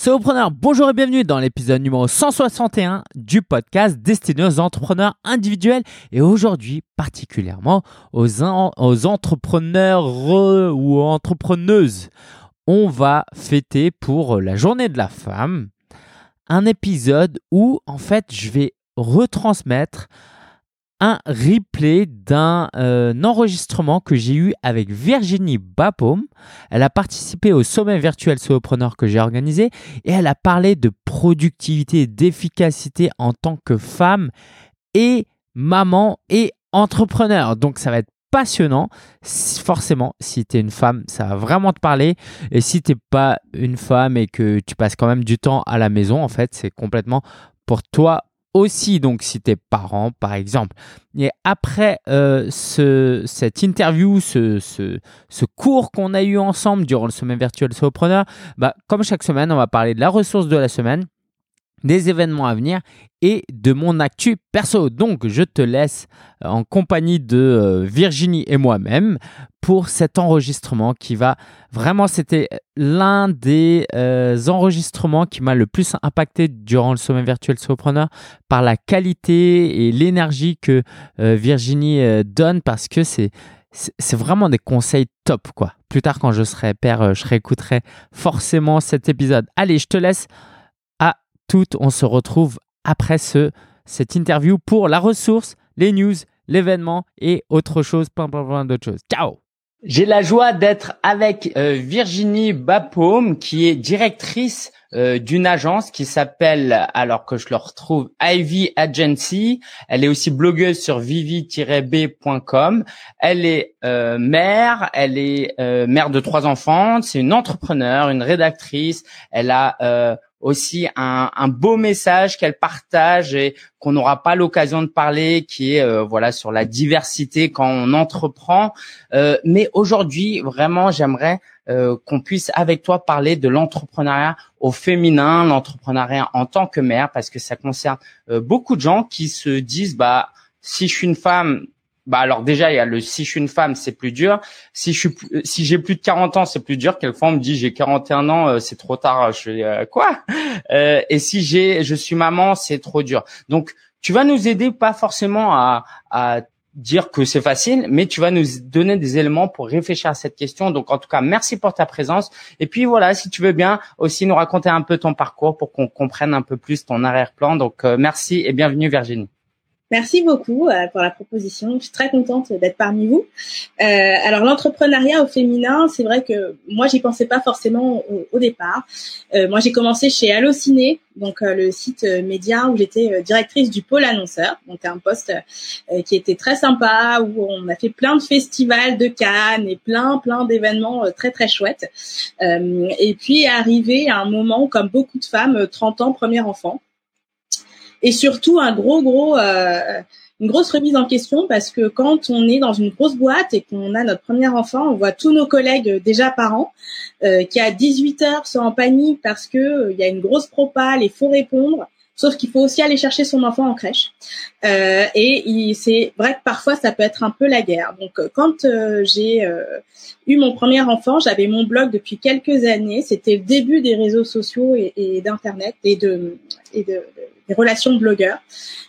Solopreneur, bonjour et bienvenue dans l'épisode numéro 161 du podcast destiné aux entrepreneurs individuels et aujourd'hui particulièrement aux, aux entrepreneurs ou entrepreneuses. On va fêter pour la journée de la femme un épisode où en fait je vais retransmettre un replay d'un euh, enregistrement que j'ai eu avec Virginie Bapaume. Elle a participé au sommet virtuel solopreneur que j'ai organisé et elle a parlé de productivité d'efficacité en tant que femme et maman et entrepreneur. Donc ça va être passionnant. Forcément, si tu es une femme, ça va vraiment te parler. Et si tu pas une femme et que tu passes quand même du temps à la maison, en fait, c'est complètement pour toi aussi, donc si tes parents par exemple. Et après euh, ce, cette interview, ce, ce, cours qu'on a eu ensemble durant le sommet virtuel Solopreneur, bah, comme chaque semaine, on va parler de la ressource de la semaine des événements à venir et de mon actu perso. Donc, je te laisse euh, en compagnie de euh, Virginie et moi-même pour cet enregistrement qui va vraiment, c'était l'un des euh, enregistrements qui m'a le plus impacté durant le sommet virtuel Solopreneur par la qualité et l'énergie que Virginie donne parce que c'est c'est vraiment des conseils top quoi. Plus tard quand je serai père, je réécouterai forcément cet épisode. Allez, je te laisse toutes. On se retrouve après ce, cette interview pour la ressource, les news, l'événement et autre chose, plein, plein, plein d'autres choses. Ciao J'ai la joie d'être avec euh, Virginie Bapaume, qui est directrice euh, d'une agence qui s'appelle, alors que je le retrouve, Ivy Agency. Elle est aussi blogueuse sur vivi-b.com. Elle est euh, mère, elle est mère de trois enfants. C'est une entrepreneur, une rédactrice. Elle a aussi un, un beau message qu'elle partage et qu'on n'aura pas l'occasion de parler, qui est euh, voilà sur la diversité quand on entreprend. Euh, mais aujourd'hui, vraiment, j'aimerais euh, qu'on puisse avec toi parler de l'entrepreneuriat au féminin, l'entrepreneuriat en tant que mère, parce que ça concerne beaucoup de gens qui se disent bah si je suis une femme, bah alors déjà il y a le si je suis une femme c'est plus dur si je suis si j'ai plus de 40 ans c'est plus dur quelquefois on me dit j'ai 41 ans euh, c'est trop tard je fais euh, quoi? Euh, et si j'ai je suis maman c'est trop dur donc tu vas nous aider pas forcément à, à dire que c'est facile, mais tu vas nous donner des éléments pour réfléchir à cette question. Donc, en tout cas, merci pour ta présence. Et puis, voilà, si tu veux bien aussi nous raconter un peu ton parcours pour qu'on comprenne un peu plus ton arrière-plan. Donc, merci et bienvenue, Virginie. Merci beaucoup euh, pour la proposition. Je suis très contente d'être parmi vous. Euh, alors l'entrepreneuriat au féminin, c'est vrai que moi j'y pensais pas forcément au, départ. Euh, moi j'ai commencé chez Allociné, donc euh, le site euh, média où j'étais directrice du pôle annonceur. Donc un poste qui était très sympa où on a fait plein de festivals de Cannes et plein plein d'événements très très chouettes. et puis arrivé à un moment comme beaucoup de femmes, 30 ans, premier enfant et surtout un gros gros euh, une grosse remise en question parce que quand on est dans une grosse boîte et qu'on a notre premier enfant, on voit tous nos collègues déjà parents euh, qui à 18 heures sont en panique parce que euh, y a une grosse propale et faut répondre. Sauf qu'il faut aussi aller chercher son enfant en crèche. Euh, et c'est vrai que parfois ça peut être un peu la guerre. Donc euh, quand euh, j'ai euh, eu mon premier enfant, j'avais mon blog depuis quelques années. C'était le début des réseaux sociaux et, et d'internet et de et de, des relations blogueurs.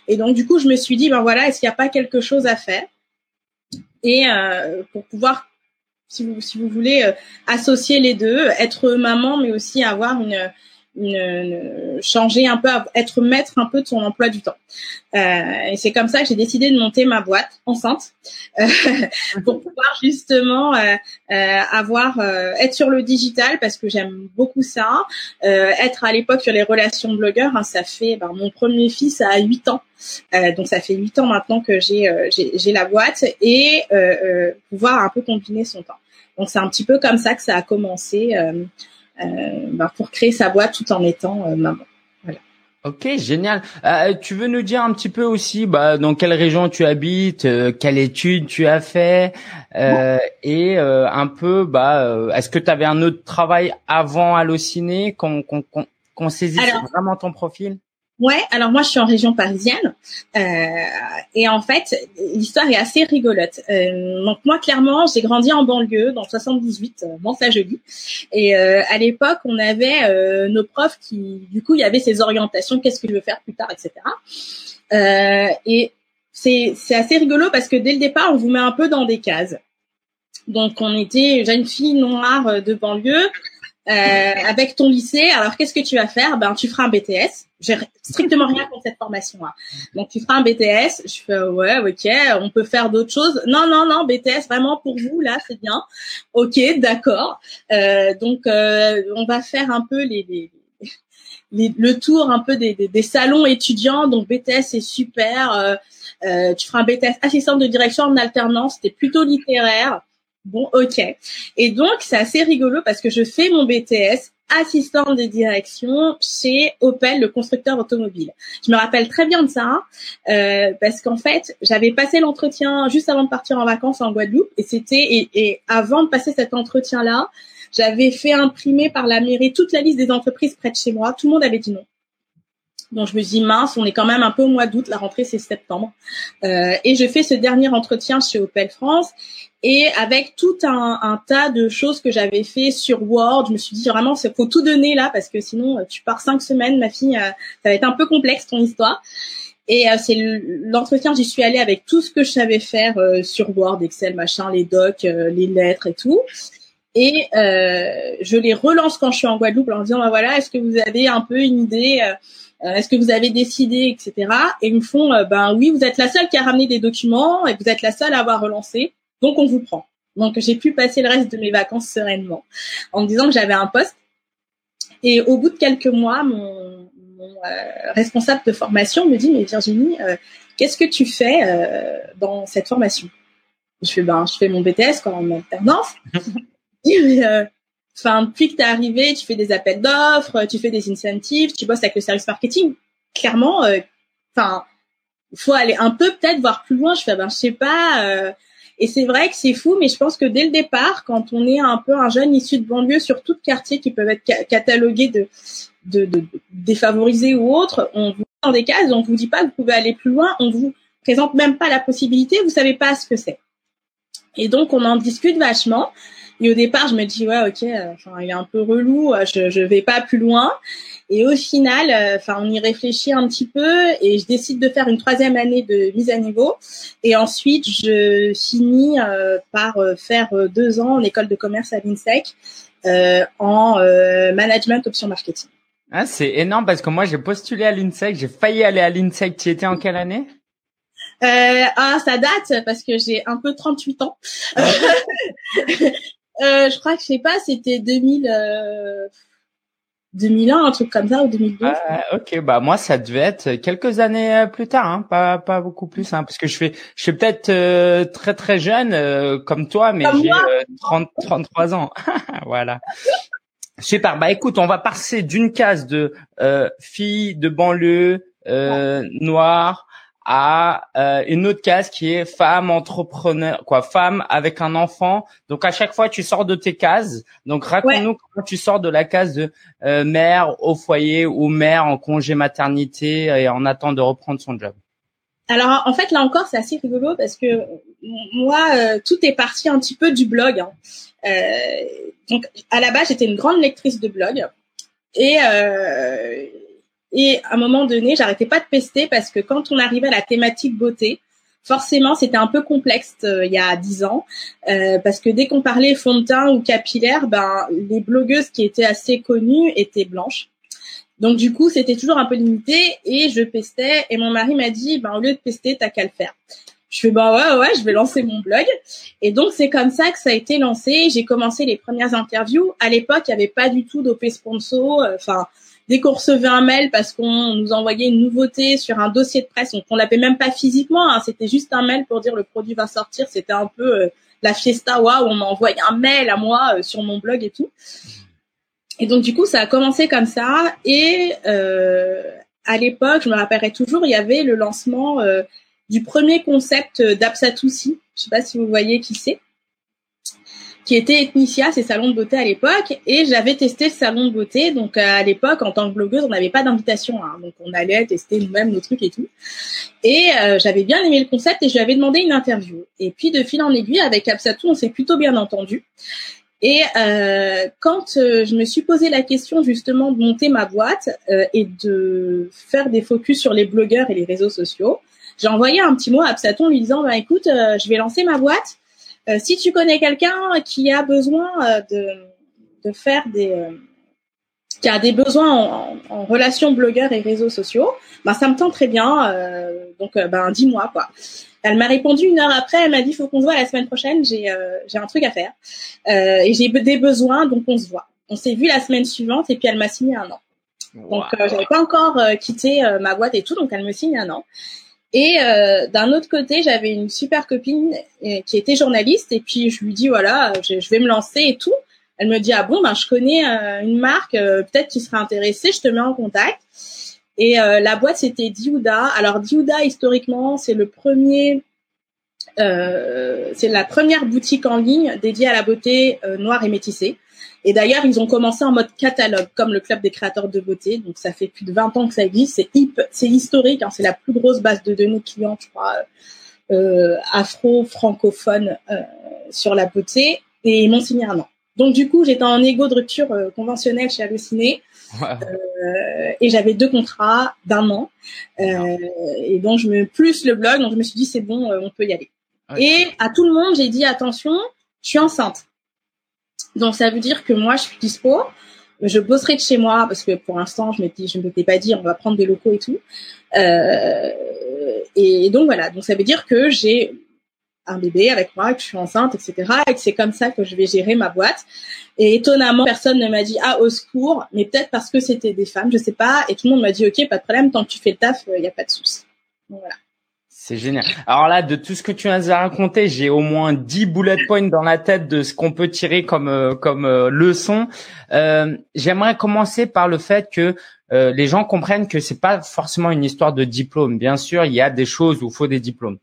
Et donc du coup je me suis dit ben voilà est-ce qu'il n'y a pas quelque chose à faire? Et pour pouvoir si vous si vous voulez associer les deux, être maman mais aussi avoir une une, changer un peu, être maître un peu de son emploi du temps. Euh, et c'est comme ça que j'ai décidé de monter ma boîte enceinte euh, pour pouvoir justement euh, euh avoir euh, être sur le digital parce que j'aime beaucoup ça. Euh, être à l'époque sur les relations blogueurs, hein, ça fait ben, mon premier fils a 8 ans. donc ça fait 8 ans maintenant que j'ai j'ai la boîte et pouvoir un peu combiner son temps. Donc c'est un petit peu comme ça que ça a commencé. Euh, bah, pour créer sa boîte tout en étant euh, maman. Voilà. Ok, génial. Euh, tu veux nous dire un petit peu aussi bah, dans quelle région tu habites, euh, quelle étude tu as fait, euh, et euh, un peu, bah, est-ce que tu avais un autre travail avant Allociné qu'on qu'on qu'on saisisse vraiment ton profil? Ouais, alors moi je suis en région parisienne euh, et en fait l'histoire est assez rigolote. Euh, donc moi clairement j'ai grandi en banlieue dans 78, euh, ça joli et euh, à l'époque on avait euh, nos profs qui du coup il y avait ces orientations, qu'est-ce que je veux faire plus tard, etc. Euh, et c'est c'est assez rigolo parce que dès le départ on vous met un peu dans des cases. Donc on était jeune fille noire de banlieue euh, avec ton lycée. Alors qu'est-ce que tu vas faire? Ben tu feras un BTS. J'ai strictement rien contre cette formation. Hein. Donc tu feras un BTS. Je fais ouais ok. On peut faire d'autres choses. Non non non BTS vraiment pour vous là c'est bien. Ok d'accord. Euh, donc euh, on va faire un peu les, les les, le tour un peu des, des, des, salons étudiants. Donc BTS c'est super. Euh, euh, tu feras un BTS assistante de direction en alternance. C'était plutôt littéraire. Bon, ok. Et donc, c'est assez rigolo parce que je fais mon BTS assistante de direction chez Opel, le constructeur automobile. Je me rappelle très bien de ça euh, parce qu'en fait, j'avais passé l'entretien juste avant de partir en vacances en Guadeloupe et c'était et, et, avant de passer cet entretien-là, j'avais fait imprimer par la mairie toute la liste des entreprises près de chez moi. Tout le monde avait dit non. Donc je me dis mince, on est quand même un peu au mois d'août, la rentrée c'est septembre, euh, et je fais ce dernier entretien chez Opel France et avec tout un, tas de choses que j'avais fait sur Word, je me suis dit vraiment c'est faut tout donner là parce que sinon euh, tu pars cinq semaines, ma fille, euh, ça va être un peu complexe ton histoire. Et euh, c'est l'entretien, j'y suis allée avec tout ce que je savais faire euh, sur Word, Excel, machin, les docs, les lettres et tout. Et je les relance quand je suis en Guadeloupe en disant bah voilà, est-ce que vous avez un peu une idée euh, est-ce que vous avez décidé, etc. Et ils me font, euh, ben oui, vous êtes la seule qui a ramené des documents et vous êtes la seule à avoir relancé, donc on vous prend. Donc j'ai pu passer le reste de mes vacances sereinement en me disant que j'avais un poste. Et au bout de quelques mois, mon, mon euh, responsable de formation me dit, mais Virginie, qu'est-ce que tu fais dans cette formation? Je fais, ben, je fais mon BTS quand en alternance. Enfin, depuis que tu es arrivé, tu fais des appels d'offres, tu fais des incentives, tu bosses avec le service marketing. Clairement, euh, enfin, faut aller un peu peut-être voir plus loin. Je fais, ben, je sais pas. Euh, et c'est vrai que c'est fou, mais je pense que dès le départ, quand on est un peu un jeune issu de banlieue sur tout quartier qui peuvent être catalogués de, de, de, défavorisés ou autres, on vous dans des cases, on vous dit pas que vous pouvez aller plus loin, on vous présente même pas la possibilité, vous savez pas ce que c'est. Et donc on en discute vachement. Et au départ, je me dis ouais, ok, euh, enfin il est un peu relou, euh, je je vais pas plus loin. Et au final, euh, enfin on y réfléchit un petit peu et je décide de faire une troisième année de mise à niveau. Et ensuite, je finis par faire deux ans en école de commerce à l'INSEC en management option marketing. Ah, c'est énorme parce que moi j'ai postulé à l'INSEC, j'ai failli aller à l'INSEC. Tu étais en quelle année? Euh, ah, ça date parce que j'ai un peu 38 ans. Euh, je crois que je sais pas, c'était 2000. Euh... 2001, un truc comme ça, ou 2002. Ah, ok, bah moi ça devait être quelques années euh, plus tard, hein, pas pas beaucoup plus, hein, parce que je fais je suis peut-être euh, très très jeune euh, comme toi, mais j'ai 30 33 ans, voilà. Super. Bah écoute, on va passer d'une case de fille de banlieue noire à euh, une autre case qui est femme entrepreneur, quoi, femme avec un enfant. Donc à chaque fois, tu sors de tes cases. Donc raconte-nous comment tu sors de la case de euh, mère au foyer ou mère en congé maternité et en attente de reprendre son job. Alors en fait là encore c'est assez rigolo parce que moi euh, tout est parti un petit peu du blog. Hein. donc à la base j'étais une grande lectrice de blog et et à un moment donné, j'arrêtais pas de pester parce que quand on arrivait à la thématique beauté, forcément, c'était un peu complexe euh, il y a dix ans euh, parce que dès qu'on parlait fond de teint ou capillaire, ben les blogueuses qui étaient assez connues étaient blanches. Donc du coup, c'était toujours un peu limité et je pestais et mon mari m'a dit ben au lieu de pester, t'as qu'à le faire. Je fais bah ouais ouais, je vais lancer mon blog. Et donc c'est comme ça que ça a été lancé. J'ai commencé les premières interviews. À l'époque, il y avait pas du tout d'OP sponsor. Euh, enfin, dès qu'on recevait un mail parce qu'on nous envoyait une nouveauté sur un dossier de presse, donc on l'avait même pas physiquement, hein, c'était juste un mail pour dire le produit va sortir, c'était un peu euh, la fiesta, waouh, on m'a envoyé un mail à moi euh, sur mon blog et tout. Et donc du coup, ça a commencé comme ça. Et euh, à l'époque, je me rappellerai toujours, il y avait le lancement du premier concept d'Apsatoussi. Je sais pas si vous voyez qui c'est qui était Ethnicia, ces salons de beauté à l'époque, et j'avais testé le salon de beauté. Donc à l'époque, en tant que blogueuse, on n'avait pas d'invitation, hein, donc on allait tester nous-mêmes nos trucs et tout. Et j'avais bien aimé le concept et je lui avais demandé une interview. Et puis de fil en aiguille, avec Absatou, on s'est plutôt bien entendu. Et euh, quand euh, je me suis posé la question justement de monter ma boîte euh, et de faire des focus sur les blogueurs et les réseaux sociaux, j'ai envoyé un petit mot à Absaton lui disant bah écoute, je vais lancer ma boîte. Si tu connais quelqu'un qui a besoin de, de faire des qui a des besoins en, en, relation blogueurs et réseaux sociaux, bah ça me tente très bien. donc ben dis-moi quoi. Elle m'a répondu une heure après. Elle m'a dit faut qu'on se voit la semaine prochaine. J'ai euh, j'ai un truc à faire euh, et j'ai des besoins, donc on se voit. On s'est vu la semaine suivante et puis elle m'a signé un an. Donc euh, j'avais pas encore euh, quitté euh, ma boîte et tout, donc elle me signe un an. Et d'un autre côté, j'avais une super copine qui était journaliste et puis je lui dis voilà, je, vais me lancer et tout. Elle me dit ah bon ben je connais une marque peut-être qui serait intéressée, je te mets en contact. Et euh, la boîte, c'était Diouda. Alors Diouda, historiquement, c'est le premier, euh, c'est la première boutique en ligne dédiée à la beauté euh, noire et métissée. Et d'ailleurs, ils ont commencé en mode catalogue, comme le club des créateurs de beauté. Donc, ça fait plus de 20 ans que ça existe. C'est hip, c'est historique. Hein, c'est la plus grosse base de données clients, je crois, euh, afro-francophone euh, sur la beauté. Et ils m'ont signé un an. Donc, du coup, j'étais en égo de rupture conventionnelle chez Halluciné. Euh, et j'avais deux contrats d'un an. Euh, et donc, je me plus le blog. Donc, je me suis dit, c'est bon, euh, on peut y aller. Et à tout le monde, j'ai dit, attention, je suis enceinte. Donc, ça veut dire que moi, je suis dispo. Je bosserai de chez moi parce que pour l'instant, je me dis, je ne peux pas dire, on va prendre des locaux et tout. Euh, et donc voilà. Donc ça veut dire que j'ai un bébé avec moi, que je suis enceinte, etc. Et que c'est comme ça que je vais gérer ma boîte. Et étonnamment, personne ne m'a dit ah au secours, mais peut-être parce que c'était des femmes, je sais pas. Et tout le monde m'a dit ok, pas de problème, tant que tu fais le taf, il euh, n'y a pas de souci. voilà. C'est génial. Alors là, de tout ce que tu as raconté, j'ai au moins 10 bullet points dans la tête de ce qu'on peut tirer comme euh, comme euh, leçon. Euh, J'aimerais commencer par le fait que les gens comprennent que c'est pas forcément une histoire de diplôme. Bien sûr, il y a des choses où il faut des diplômes,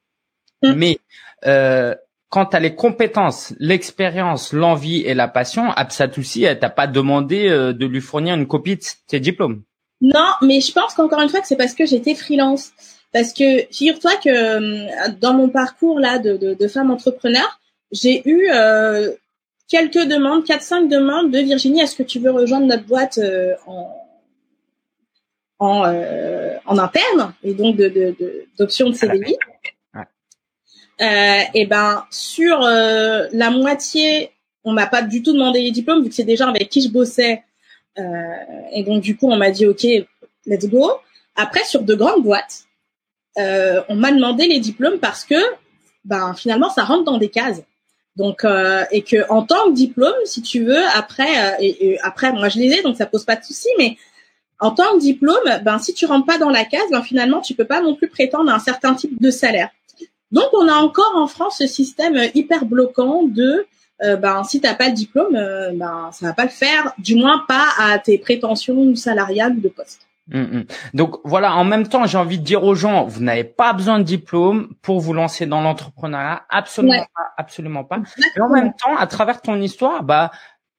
mm. mais euh, quand tu as les compétences, l'expérience, l'envie et la passion, Absatoussi, elle t'a pas demandé euh, de lui fournir une copie de tes diplômes. Non, mais je pense qu'encore une fois que c'est parce que j'étais freelance. Parce que figure-toi que euh, dans mon parcours là de, de, de femme entrepreneur, j'ai eu euh, quelques demandes, 4-5 demandes de Virginie, est-ce que tu veux rejoindre notre boîte en en, en interne et donc de d'options de, de CDI euh, et ben sur euh, la moitié, on m'a pas du tout demandé les diplômes vu que c'est des gens avec qui je bossais. Euh, et donc du coup, on m'a dit OK, let's go. Après, sur de grandes boîtes, euh, on m'a demandé les diplômes parce que ben finalement, ça rentre dans des cases. Donc euh, et que en tant que diplôme, si tu veux, après et, après, moi je les ai, donc ça pose pas de souci, mais en tant que diplôme, ben si tu rentres pas dans la case, ben finalement tu peux pas non plus prétendre à un certain type de salaire. Donc, on a encore en France ce système hyper bloquant de euh, ben, si t'as pas le diplôme, euh, ben, ça va pas le faire, du moins pas à tes prétentions salariales ou de poste. Hum, hum. Donc voilà, en même temps, j'ai envie de dire aux gens, vous n'avez pas besoin de diplôme pour vous lancer dans l'entrepreneuriat, absolument pas, absolument pas. Et en même temps, à travers ton histoire, bah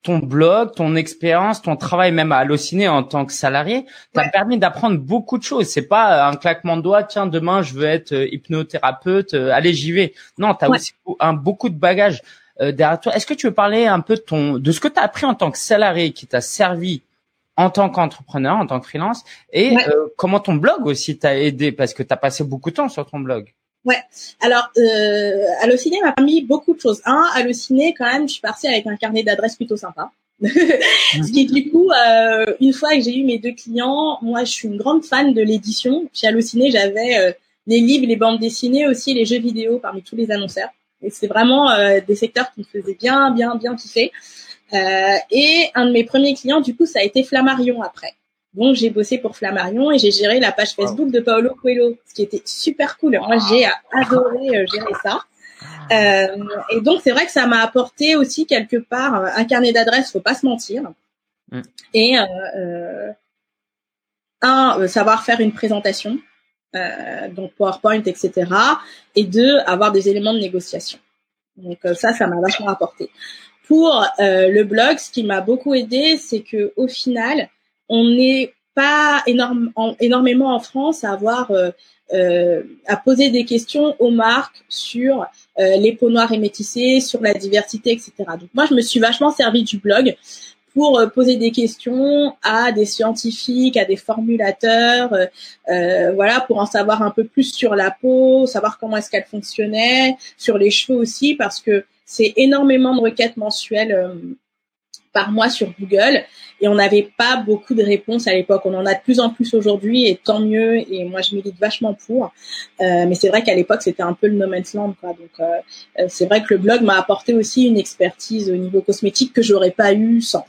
ton blog, ton expérience, ton travail même à Allociné en tant que salarié, t'a permis d'apprendre beaucoup de choses. C'est pas un claquement de doigts, tiens, demain je veux être euh, hypnothérapeute, euh, allez j'y vais. Non, tu as aussi un, beaucoup de bagages euh, derrière toi. Est-ce que tu veux parler un peu de ton de ce que tu as appris en tant que salarié qui t'a servi en tant qu'entrepreneur, en tant que freelance et comment ton blog aussi t'a aidé parce que tu as passé beaucoup de temps sur ton blog. Ouais. Alors, euh, Allociné m'a permis beaucoup de choses. Un, Allociné, quand même, je suis partie avec un carnet d'adresses plutôt sympa. Ce qui, du coup, euh, une fois que j'ai eu mes deux clients, moi, je suis une grande fan de l'édition. Chez Allociné, j'avais euh, les livres, les bandes dessinées, aussi les jeux vidéo parmi tous les annonceurs. Et c'est vraiment euh, des secteurs qui me faisaient bien, bien, bien kiffer. Euh, et un de mes premiers clients, du coup, ça a été Flammarion après. Donc j'ai bossé pour Flammarion et j'ai géré la page Facebook de Paolo Coelho, ce qui était super cool. Moi j'ai adoré euh, gérer ça. Euh, et donc c'est vrai que ça m'a apporté aussi quelque part euh, un carnet d'adresses, faut pas se mentir. Mm. Et euh, un savoir faire une présentation, donc PowerPoint, etc. Et deux avoir des éléments de négociation. Donc ça, ça m'a vachement apporté. Pour le blog, ce qui m'a beaucoup aidé, c'est que au final, on n'est pas énormément en France à avoir euh, à poser des questions aux marques sur euh, les peaux noires et métissées, sur la diversité, etc. Donc moi, je me suis vachement servi du blog pour euh, poser des questions à des scientifiques, à des formulateurs, euh, voilà, pour en savoir un peu plus sur la peau, savoir comment est-ce qu'elle fonctionnait, sur les cheveux aussi, parce que c'est énormément de requêtes mensuelles par mois sur Google et on n'avait pas beaucoup de réponses à l'époque. On en a de plus en plus aujourd'hui et tant mieux. Et moi, je milite vachement pour. Euh, mais c'est vrai qu'à l'époque, c'était un peu le no man's land. Quoi. Donc, euh, euh, c'est vrai que le blog m'a apporté aussi une expertise au niveau cosmétique que j'aurais pas eu sans.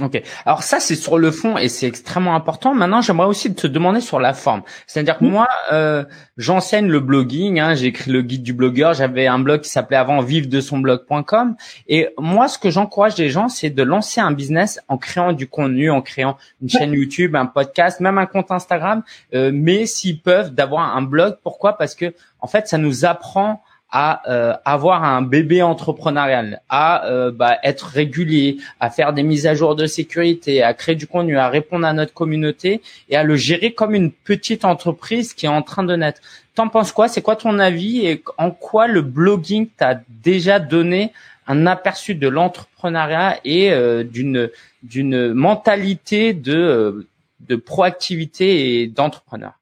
Ok. Alors ça, c'est sur le fond et c'est extrêmement important. Maintenant, j'aimerais aussi te demander sur la forme. C'est-à-dire que moi, euh, j'enseigne le blogging. Hein, j'ai écrit le guide du blogueur. J'avais un blog qui s'appelait avant vive de son blog.com. Et moi, ce que j'encourage les gens, c'est de lancer un business en créant du contenu, en créant une chaîne YouTube, un podcast, même un compte Instagram. Euh, mais s'ils peuvent, d'avoir un blog. Pourquoi? Parce que en fait, ça nous apprend à euh, avoir un bébé entrepreneurial, à euh, bah, être régulier, à faire des mises à jour de sécurité, à créer du contenu, à répondre à notre communauté et à le gérer comme une petite entreprise qui est en train de naître. T'en penses quoi? C'est quoi ton avis et en quoi le blogging t'a déjà donné un aperçu de l'entrepreneuriat et euh, d'une d'une mentalité de de proactivité et d'entrepreneur?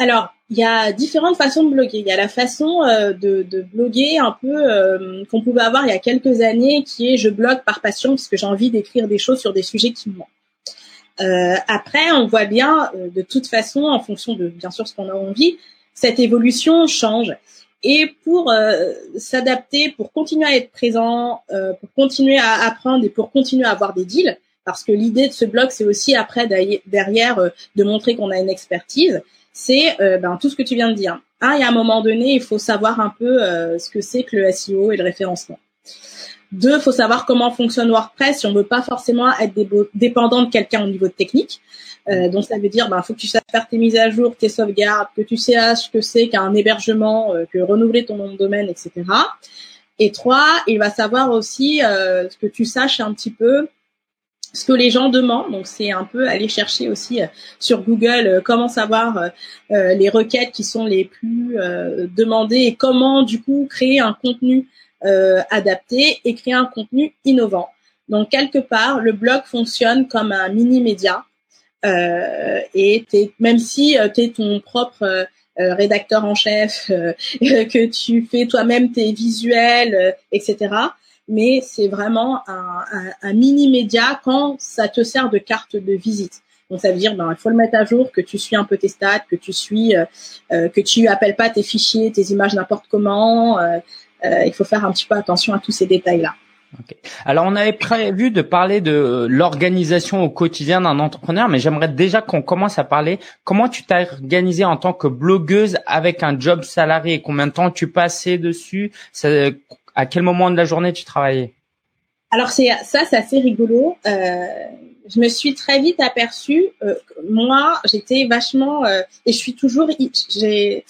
Alors, il y a différentes façons de bloguer. Il y a la façon euh, de, de, bloguer un peu euh, qu'on pouvait avoir il y a quelques années, qui est je blogue par passion parce que j'ai envie d'écrire des choses sur des sujets qui me manquent. Euh, après, on voit bien, de toute façon, en fonction de bien sûr ce qu'on a envie, cette évolution change. Et pour s'adapter, pour continuer à être présent, pour continuer à apprendre et pour continuer à avoir des deals, parce que l'idée de ce blog, c'est aussi après derrière de montrer qu'on a une expertise c'est euh, ben, tout ce que tu viens de dire. Un, il y a un moment donné, il faut savoir un peu euh, ce que c'est que le SEO et le référencement. Deux, il faut savoir comment fonctionne WordPress si on veut pas forcément être dépendant de quelqu'un au niveau de technique. Euh, donc ça veut dire, ben, faut que tu saches faire tes mises à jour, tes sauvegardes, que tu saches ce que c'est qu'un hébergement, que renouveler ton nom de domaine, etc. Et trois, il va savoir aussi ce que tu saches un petit peu ce que les gens demandent. Donc c'est un peu aller chercher aussi euh, sur Google euh, comment savoir euh, les requêtes qui sont les plus demandées et comment du coup créer un contenu adapté et créer un contenu innovant. Donc quelque part, le blog fonctionne comme un mini média et même si tu es ton propre rédacteur en chef, que tu fais toi-même tes visuels, etc mais c'est vraiment un, un, mini média quand ça te sert de carte de visite. Donc ça veut dire ben il faut le mettre à jour, que tu suis un peu tes stats, que tu suis, euh, euh que tu appelles pas tes fichiers, tes images n'importe comment. Euh, euh, il faut faire un petit peu attention à tous ces détails là. Okay. Alors on avait prévu de parler de l'organisation au quotidien d'un entrepreneur, mais j'aimerais déjà qu'on commence à parler comment tu t'es organisé en tant que blogueuse avec un job salarié, combien de temps tu passais dessus, à quel moment de la journée tu travaillais? Alors c'est ça, c'est assez rigolo. Euh, je me suis très vite aperçue. Euh, moi, j'étais vachement euh, et je suis toujours. Il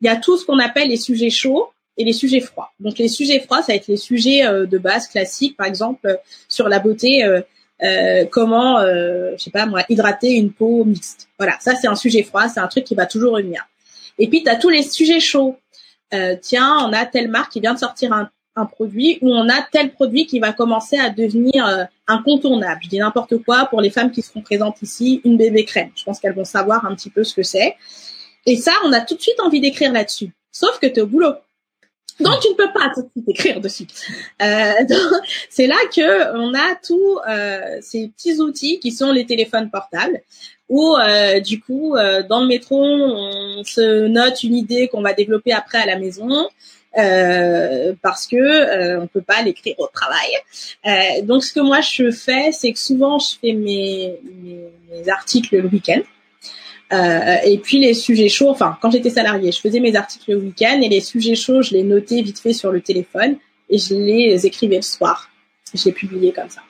y a tout ce qu'on appelle les sujets chauds et les sujets froids. Donc les sujets froids, ça va être les sujets de base classiques, par exemple sur la beauté. comment, je sais pas moi, hydrater une peau mixte. Voilà, ça c'est un sujet froid, c'est un truc qui va toujours revenir. Et puis tu as tous les sujets chauds. tiens, on a telle marque qui vient de sortir un un produit où on a tel produit qui va commencer à devenir euh, incontournable. Je dis n'importe quoi pour les femmes qui seront présentes ici, une bébé crème. Je pense qu'elles vont savoir un petit peu ce que c'est. Et ça, on a tout de suite envie d'écrire là-dessus. Sauf que tu es au boulot. Donc tu ne peux pas tout de suite écrire dessus. Euh, c'est là que on a tous euh, ces petits outils qui sont les téléphones portables, où du coup dans le métro on se note une idée qu'on va développer après à la maison. Euh, parce que euh, on peut pas l'écrire au travail. Euh, donc ce que moi je fais, c'est que souvent je fais mes, mes, articles le week-end. Euh, et puis les sujets chauds, enfin quand j'étais salariée, je faisais mes articles le week-end et les sujets chauds, je les notais vite fait sur le téléphone et je les écrivais le soir. Je les publiais comme ça.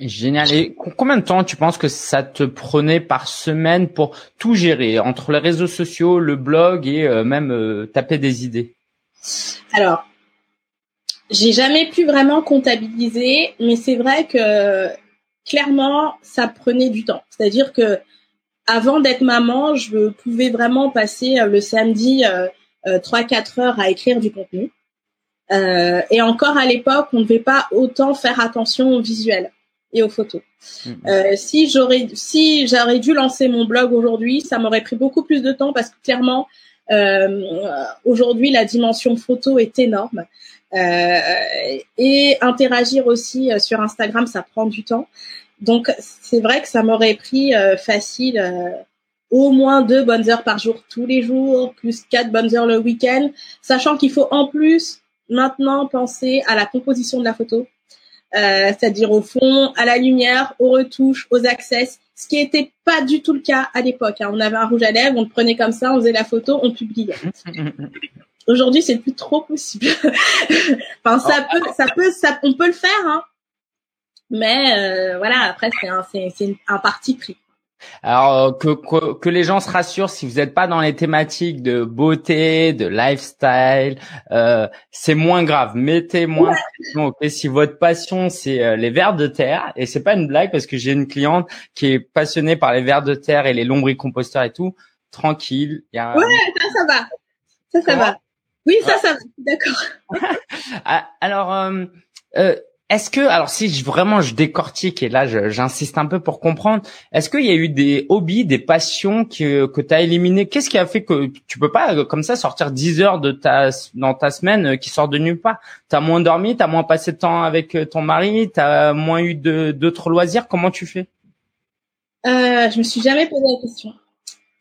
Génial. Et combien de temps tu penses que ça te prenait par semaine pour tout gérer entre les réseaux sociaux, le blog et même taper des idées? Alors, j'ai jamais pu vraiment comptabiliser, mais c'est vrai que clairement, ça prenait du temps. C'est-à-dire que avant d'être maman, je pouvais vraiment passer euh, le samedi euh, euh, trois quatre heures à écrire du contenu. Euh, et encore à l'époque, on ne devait pas autant faire attention au visuel et aux photos. Mmh. Euh, si j'aurais si j'aurais dû lancer mon blog aujourd'hui, ça m'aurait pris beaucoup plus de temps parce que clairement euh, aujourd'hui la dimension photo est énorme. Et interagir aussi sur Instagram, ça prend du temps. Donc c'est vrai que ça m'aurait pris euh, facile euh, au moins deux bonnes heures par jour tous les jours, plus quatre bonnes heures le week-end, sachant qu'il faut en plus maintenant penser à la composition de la photo, euh, c'est-à-dire au fond, à la lumière, aux retouches, aux access, ce qui n'était pas du tout le cas à l'époque. Hein. On avait un rouge à lèvres, on le prenait comme ça, on faisait la photo, on publiait. Aujourd'hui, c'est plus trop possible. enfin, ça peut, ça peut, ça, on peut le faire, hein, mais euh, voilà, après, c'est un, c'est, un parti pris. Alors euh, que, que, les gens se rassurent, si vous n'êtes pas dans les thématiques de beauté, de lifestyle, euh, c'est moins grave. Mettez moins. Ouais. si votre passion c'est euh, les vers de terre, et c'est pas une blague parce que j'ai une cliente qui est passionnée par les vers de terre et les lombricomposteurs et tout, tranquille. Y a Ouais, ça, ça va. Ça, ça va. Oui, ça, ça va. D'accord. Ah, alors. Euh, est-ce que, alors si je, vraiment je décortique et là j'insiste un peu pour comprendre, est-ce qu'il y a eu des hobbies, des passions que, que tu as éliminées Qu'est-ce qui a fait que tu peux pas euh, comme ça sortir 10 heures de ta, dans ta semaine euh, qui sort de nulle part? Tu as moins dormi, tu as moins passé de temps avec euh, ton mari, tu as moins eu d'autres loisirs, comment tu fais? Euh, Je me suis jamais posé la question,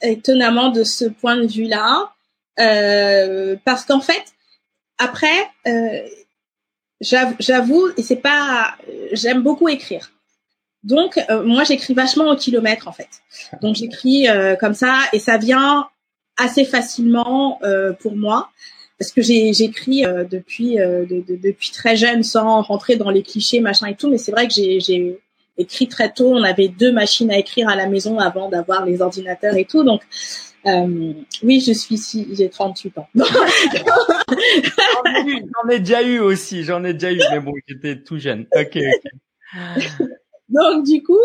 étonnamment de ce point de vue-là, euh, parce qu'en fait, après... Euh, j'avoue, c'est pas, j'aime beaucoup écrire. Donc euh, moi j'écris vachement au kilomètre en fait. Donc j'écris euh, comme ça et ça vient assez facilement euh, pour moi parce que j'écris depuis de, de, depuis très jeune sans rentrer dans les clichés machin et tout. Mais c'est vrai que j'ai écrit très tôt. On avait deux machines à écrire à la maison avant d'avoir les ordinateurs et tout. Donc euh, oui, je suis ici, j'ai 38 ans. j'en ai déjà eu aussi, j'en ai déjà eu, mais bon, j'étais tout jeune. Ok, ok. Donc, du coup,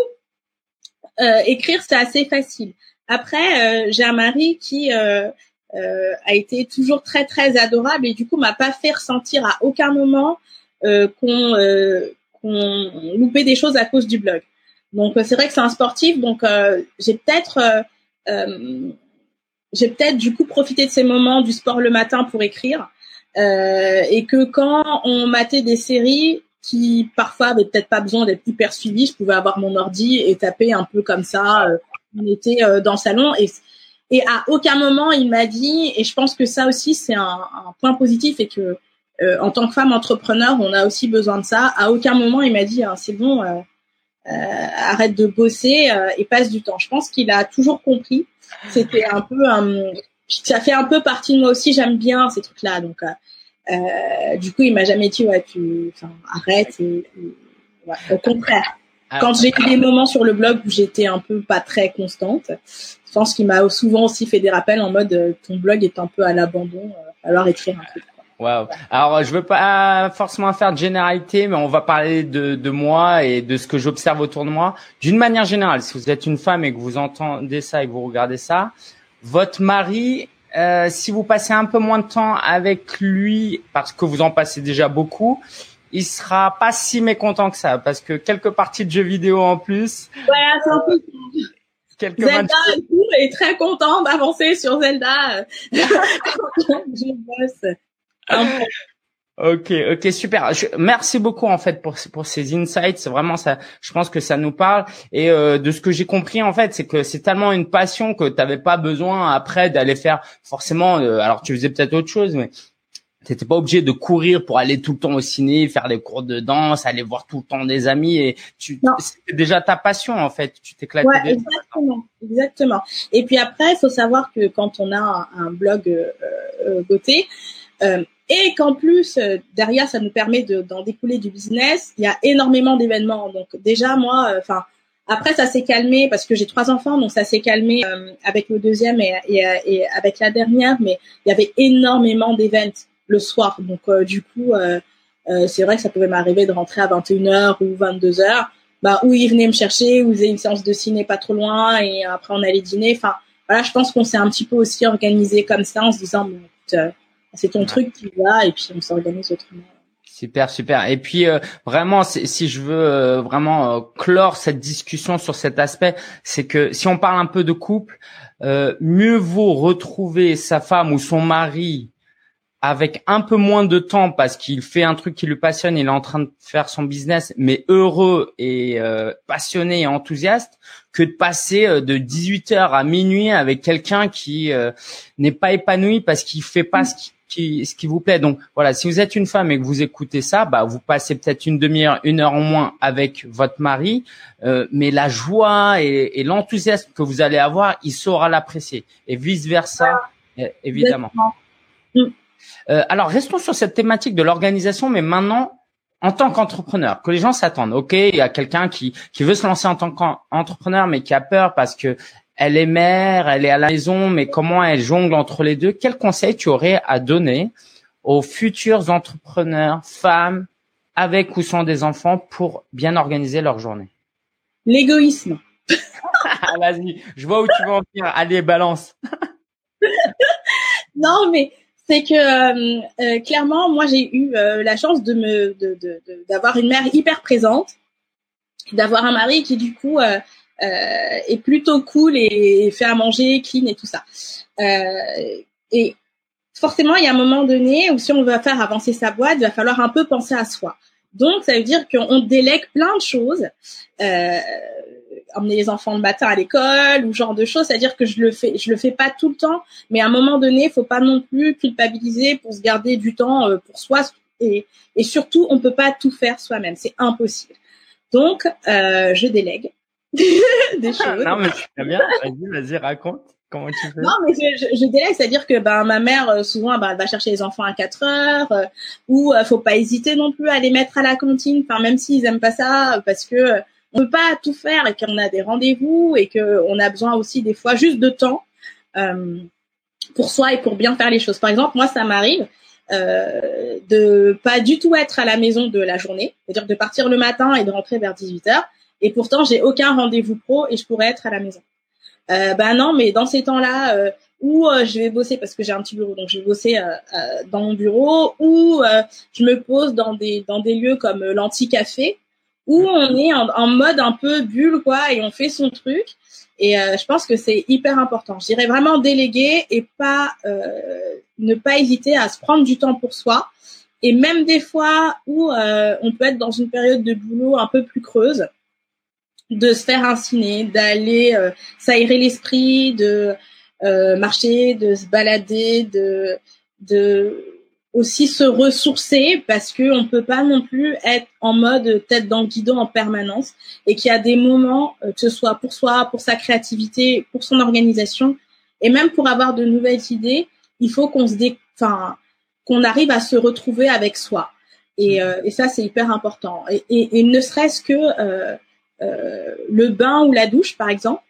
euh, écrire, c'est assez facile. Après, euh, j'ai un mari qui euh, euh, a été toujours très, très adorable et du coup, m'a pas fait ressentir à aucun moment euh, qu'on qu'on loupait des choses à cause du blog. Donc, c'est vrai que c'est un sportif, donc j'ai peut-être j'ai peut-être du coup profité de ces moments du sport le matin pour écrire. Euh, et que quand on matait des séries qui parfois avaient peut-être pas besoin d'être hyper suivies, je pouvais avoir mon ordi et taper un peu comme ça. Euh, on était euh, dans le salon et et à aucun moment il m'a dit et je pense que ça aussi c'est un, un, point positif et que euh, en tant que femme entrepreneur on a aussi besoin de ça. À aucun moment il m'a dit ah, c'est bon euh, arrête de bosser et passe du temps. Je pense qu'il a toujours compris c'était un peu un, ça fait un peu partie de moi aussi. J'aime bien ces trucs-là. Donc, euh, euh, du coup, il m'a jamais dit ouais, tu, enfin, arrête. au contraire. Ah. Quand j'ai eu des moments sur le blog où j'étais un peu pas très constante, je pense qu'il m'a souvent aussi fait des rappels en mode euh, ton blog est un peu à l'abandon, alors écrire un truc. Wow. Alors, je veux pas forcément faire de généralité, mais on va parler de, de moi et de ce que j'observe autour de moi. D'une manière générale, si vous êtes une femme et que vous entendez ça et que vous regardez ça, votre mari, euh, si vous passez un peu moins de temps avec lui, parce que vous en passez déjà beaucoup, il sera pas si mécontent que ça, parce que quelques parties de jeux vidéo en plus. Voilà, c'est un peu. Quelques Zelda est très content d'avancer sur Zelda. je bosse. Ok, ok, super. merci beaucoup en fait pour pour ces insights. C'est vraiment ça. Je pense que ça nous parle. Et euh, de ce que j'ai compris en fait, c'est que c'est tellement une passion que tu n'avais pas besoin après d'aller faire forcément. Euh, alors tu faisais peut-être autre chose, mais t'étais pas obligé de courir pour aller tout le temps au ciné, faire des cours de danse, aller voir tout le temps des amis. Et tu, c'était déjà ta passion en fait. Tu t'éclatais. Ouais, exactement, exactement. Et puis après, il faut savoir que quand on a un, blog euh, euh beauté. Euh, et qu'en plus euh, derrière ça nous permet d'en découler du business. Il y a énormément d'événements, donc déjà moi, euh, enfin après ça s'est calmé parce que j'ai trois enfants, donc ça s'est calmé euh, avec le deuxième et, et, et, avec la dernière, mais il y avait énormément d'événements le soir, donc du coup c'est vrai que ça pouvait m'arriver de rentrer à 21h ou 22h. Bah, où ils venaient me chercher, où ils faisaient une séance de ciné pas trop loin, et après on allait dîner. Enfin, voilà, je pense qu'on s'est un petit peu aussi organisé comme ça en se disant, bon, c'est ton truc qui va, et puis on s'organise autrement. Super, super. Et puis euh, vraiment, si je veux euh, vraiment euh, clore cette discussion sur cet aspect, c'est que si on parle un peu de couple, mieux vaut retrouver sa femme ou son mari avec un peu moins de temps parce qu'il fait un truc qui lui passionne, il est en train de faire son business, mais heureux et passionné et enthousiaste, que de passer de 18h à minuit avec quelqu'un qui n'est pas épanoui parce qu'il fait pas ce qui qui, ce qui vous plaît. Donc voilà, si vous êtes une femme et que vous écoutez ça, bah vous passez peut-être une demi-heure, une heure en moins avec votre mari, euh, mais la joie et, et l'enthousiasme que vous allez avoir, il saura l'apprécier et vice versa, évidemment. Mm. Euh, alors restons sur cette thématique de l'organisation, mais maintenant en tant qu'entrepreneur, que les gens s'attendent. Ok, il y a quelqu'un qui qui veut se lancer en tant qu'entrepreneur, mais qui a peur parce que elle est mère, elle est à la maison, mais comment elle jongle entre les deux? Quel conseil tu aurais à donner aux futurs entrepreneurs, femmes, avec ou sans des enfants, pour bien organiser leur journée? L'égoïsme. Vas-y, je vois où tu veux en venir. Allez, balance. non, mais c'est que euh, euh, clairement, moi, j'ai eu euh, la chance de me d'avoir une mère hyper présente, d'avoir un mari qui du coup euh, est plutôt cool et, fait à manger, clean et tout ça. Euh, et forcément, il y a un moment donné où si on veut faire avancer sa boîte, il va falloir un peu penser à soi. Donc, ça veut dire qu'on délègue plein de choses. Euh, emmener les enfants le matin à l'école ou genre de choses, c'est-à-dire que je le fais, je le fais pas tout le temps, mais à un moment donné, faut pas non plus culpabiliser pour se garder du temps euh, pour soi et, et surtout, on peut pas tout faire soi-même, c'est impossible. Donc, euh, je délègue. des choses. non, mais c'est bien. Vas-y, vas-y, raconte. Comment tu fais? Non, mais je, je, je délègue, c'est-à-dire que ben ma mère euh, souvent ben, elle va chercher les enfants à 4 heures, euh, ou euh, faut pas hésiter non plus à les mettre à la cantine. Enfin même s'ils aiment pas ça, parce que on peut pas tout faire et qu'on a des rendez-vous et que on a besoin aussi des fois juste de temps pour soi et pour bien faire les choses. Par exemple, moi ça m'arrive euh, de pas du tout être à la maison de la journée, c'est-à-dire de partir le matin et de rentrer vers 18 heures et pourtant j'ai aucun rendez-vous pro et je pourrais être à la maison. Euh, ben non, mais dans ces temps-là euh, où euh, je vais bosser parce que j'ai un petit bureau, donc je vais bosser euh, dans mon bureau, ou je me pose dans des dans des lieux comme l'anti-café où on est en, en, mode un peu bulle quoi et on fait son truc. Et je pense que c'est hyper important. Je dirais vraiment déléguer et pas ne pas hésiter à se prendre du temps pour soi. Et même des fois où on peut être dans une période de boulot un peu plus creuse, de se faire un ciné, d'aller euh, s'aérer l'esprit, de euh, marcher, de se balader, de, de aussi se ressourcer parce que on peut pas non plus être en mode tête dans le guidon en permanence et qu'il y a des moments euh, que ce soit pour soi, pour sa créativité, pour son organisation et même pour avoir de nouvelles idées, il faut qu'on se dé... enfin qu'on arrive à se retrouver avec soi. Et, mmh. et ça c'est hyper important. Et, et, et ne serait-ce que euh, euh, le bain ou la douche, par exemple.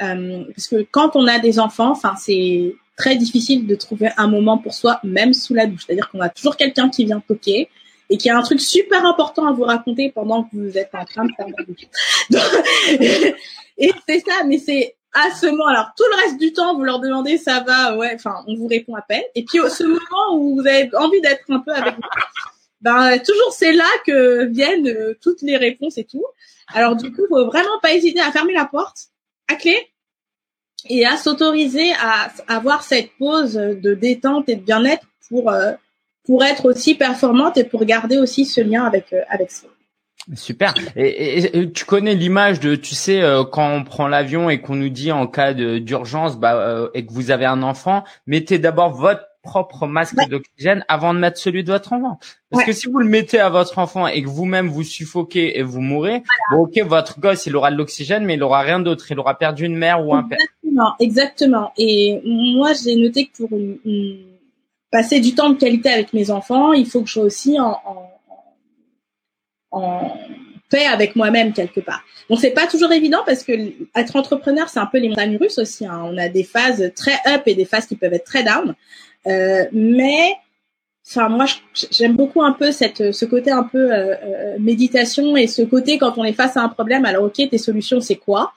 Euh, parce que quand on a des enfants, enfin, c'est très difficile de trouver un moment pour soi, même sous la douche. C'est-à-dire qu'on a toujours quelqu'un qui vient toquer et qui a un truc super important à vous raconter pendant que vous êtes en train de faire la douche. et c'est ça, mais c'est à ce moment. Alors tout le reste du temps, vous leur demandez ça va, ouais. Enfin, on vous répond à peine. Et puis ce moment où vous avez envie d'être un peu avec, ben toujours c'est là que viennent euh, toutes les réponses et tout. Alors du coup, faut vraiment pas hésiter à fermer la porte à clé et à s'autoriser à avoir cette pause de détente et de bien-être pour euh, pour être aussi performante et pour garder aussi ce lien avec euh, avec soi. Super. Et, tu connais l'image de, tu sais, euh, quand on prend l'avion et qu'on nous dit en cas d'urgence, bah, et que vous avez un enfant, mettez d'abord votre propre masque d'oxygène avant de mettre celui de votre enfant. Parce que si vous le mettez à votre enfant et que vous-même vous suffoquez et vous mourrez, bon, ok, votre gosse il aura de l'oxygène, mais il aura rien d'autre. Il aura perdu une mère ou un père. Exactement, exactement. Et moi, j'ai noté que pour passer du temps de qualité avec mes enfants, il faut que je sois aussi en, en, paix avec moi-même quelque part. Donc c'est pas toujours évident parce que être entrepreneur, c'est un peu les montagnes russes aussi. Hein. On a des phases très up et des phases qui peuvent être très down. Euh, mais enfin moi j'aime beaucoup un peu cette ce côté un peu euh, euh, méditation et ce côté quand on est face à un problème alors ok tes solutions c'est quoi?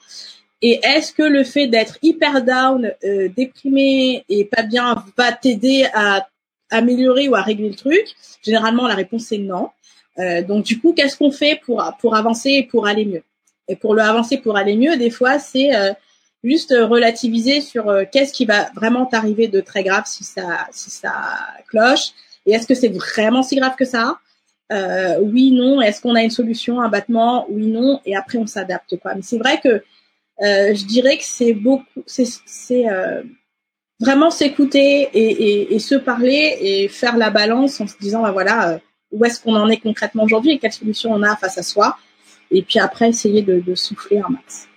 Et est-ce que le fait d'être hyper down euh, déprimé et pas bien va t'aider à améliorer ou à régler le truc? Généralement la réponse est non. Donc du coup qu'est-ce qu'on fait pour pour avancer et pour aller mieux? Et pour le avancer pour aller mieux des fois c'est juste relativiser sur qu'est-ce qui va vraiment t'arriver de très grave si ça si ça cloche et est-ce que c'est vraiment si grave que ça? Euh, Oui, non. Est-ce qu'on a une solution, un battement? Oui, non. Et après, on s'adapte. Quoi. Mais c'est vrai que euh, je dirais que c'est beaucoup, c'est euh, vraiment s'écouter et, et, se parler et faire la balance en se disant, bah voilà, euh, où est-ce qu'on en est concrètement aujourd'hui et quelle solution on a face à soi. Et puis après, essayer de, de souffler un max.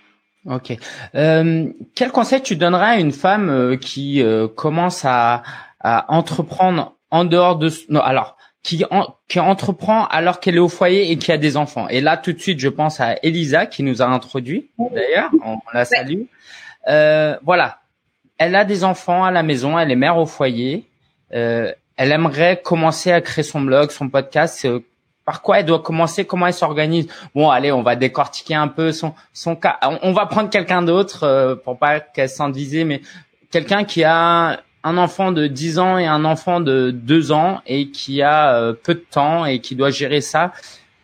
Ok. Euh, quel conseil tu donnerais à une femme euh, qui commence à, à entreprendre en dehors de non alors qui qui entreprend alors qu'elle est au foyer et qui a des enfants? Et là tout de suite je pense à Elisa qui nous a introduit d'ailleurs, on, la salue. Euh, voilà, elle a des enfants à la maison, elle est mère au foyer. Euh, elle aimerait commencer à créer son blog, son podcast. Par quoi elle doit commencer? Comment elle s'organise? Bon, allez, on va décortiquer un peu son son cas. On, va prendre quelqu'un d'autre euh, pour pas qu'elle se sente visée, mais quelqu'un qui a un enfant de 10 ans et un enfant de 2 ans et qui a euh, peu de temps et qui doit gérer ça,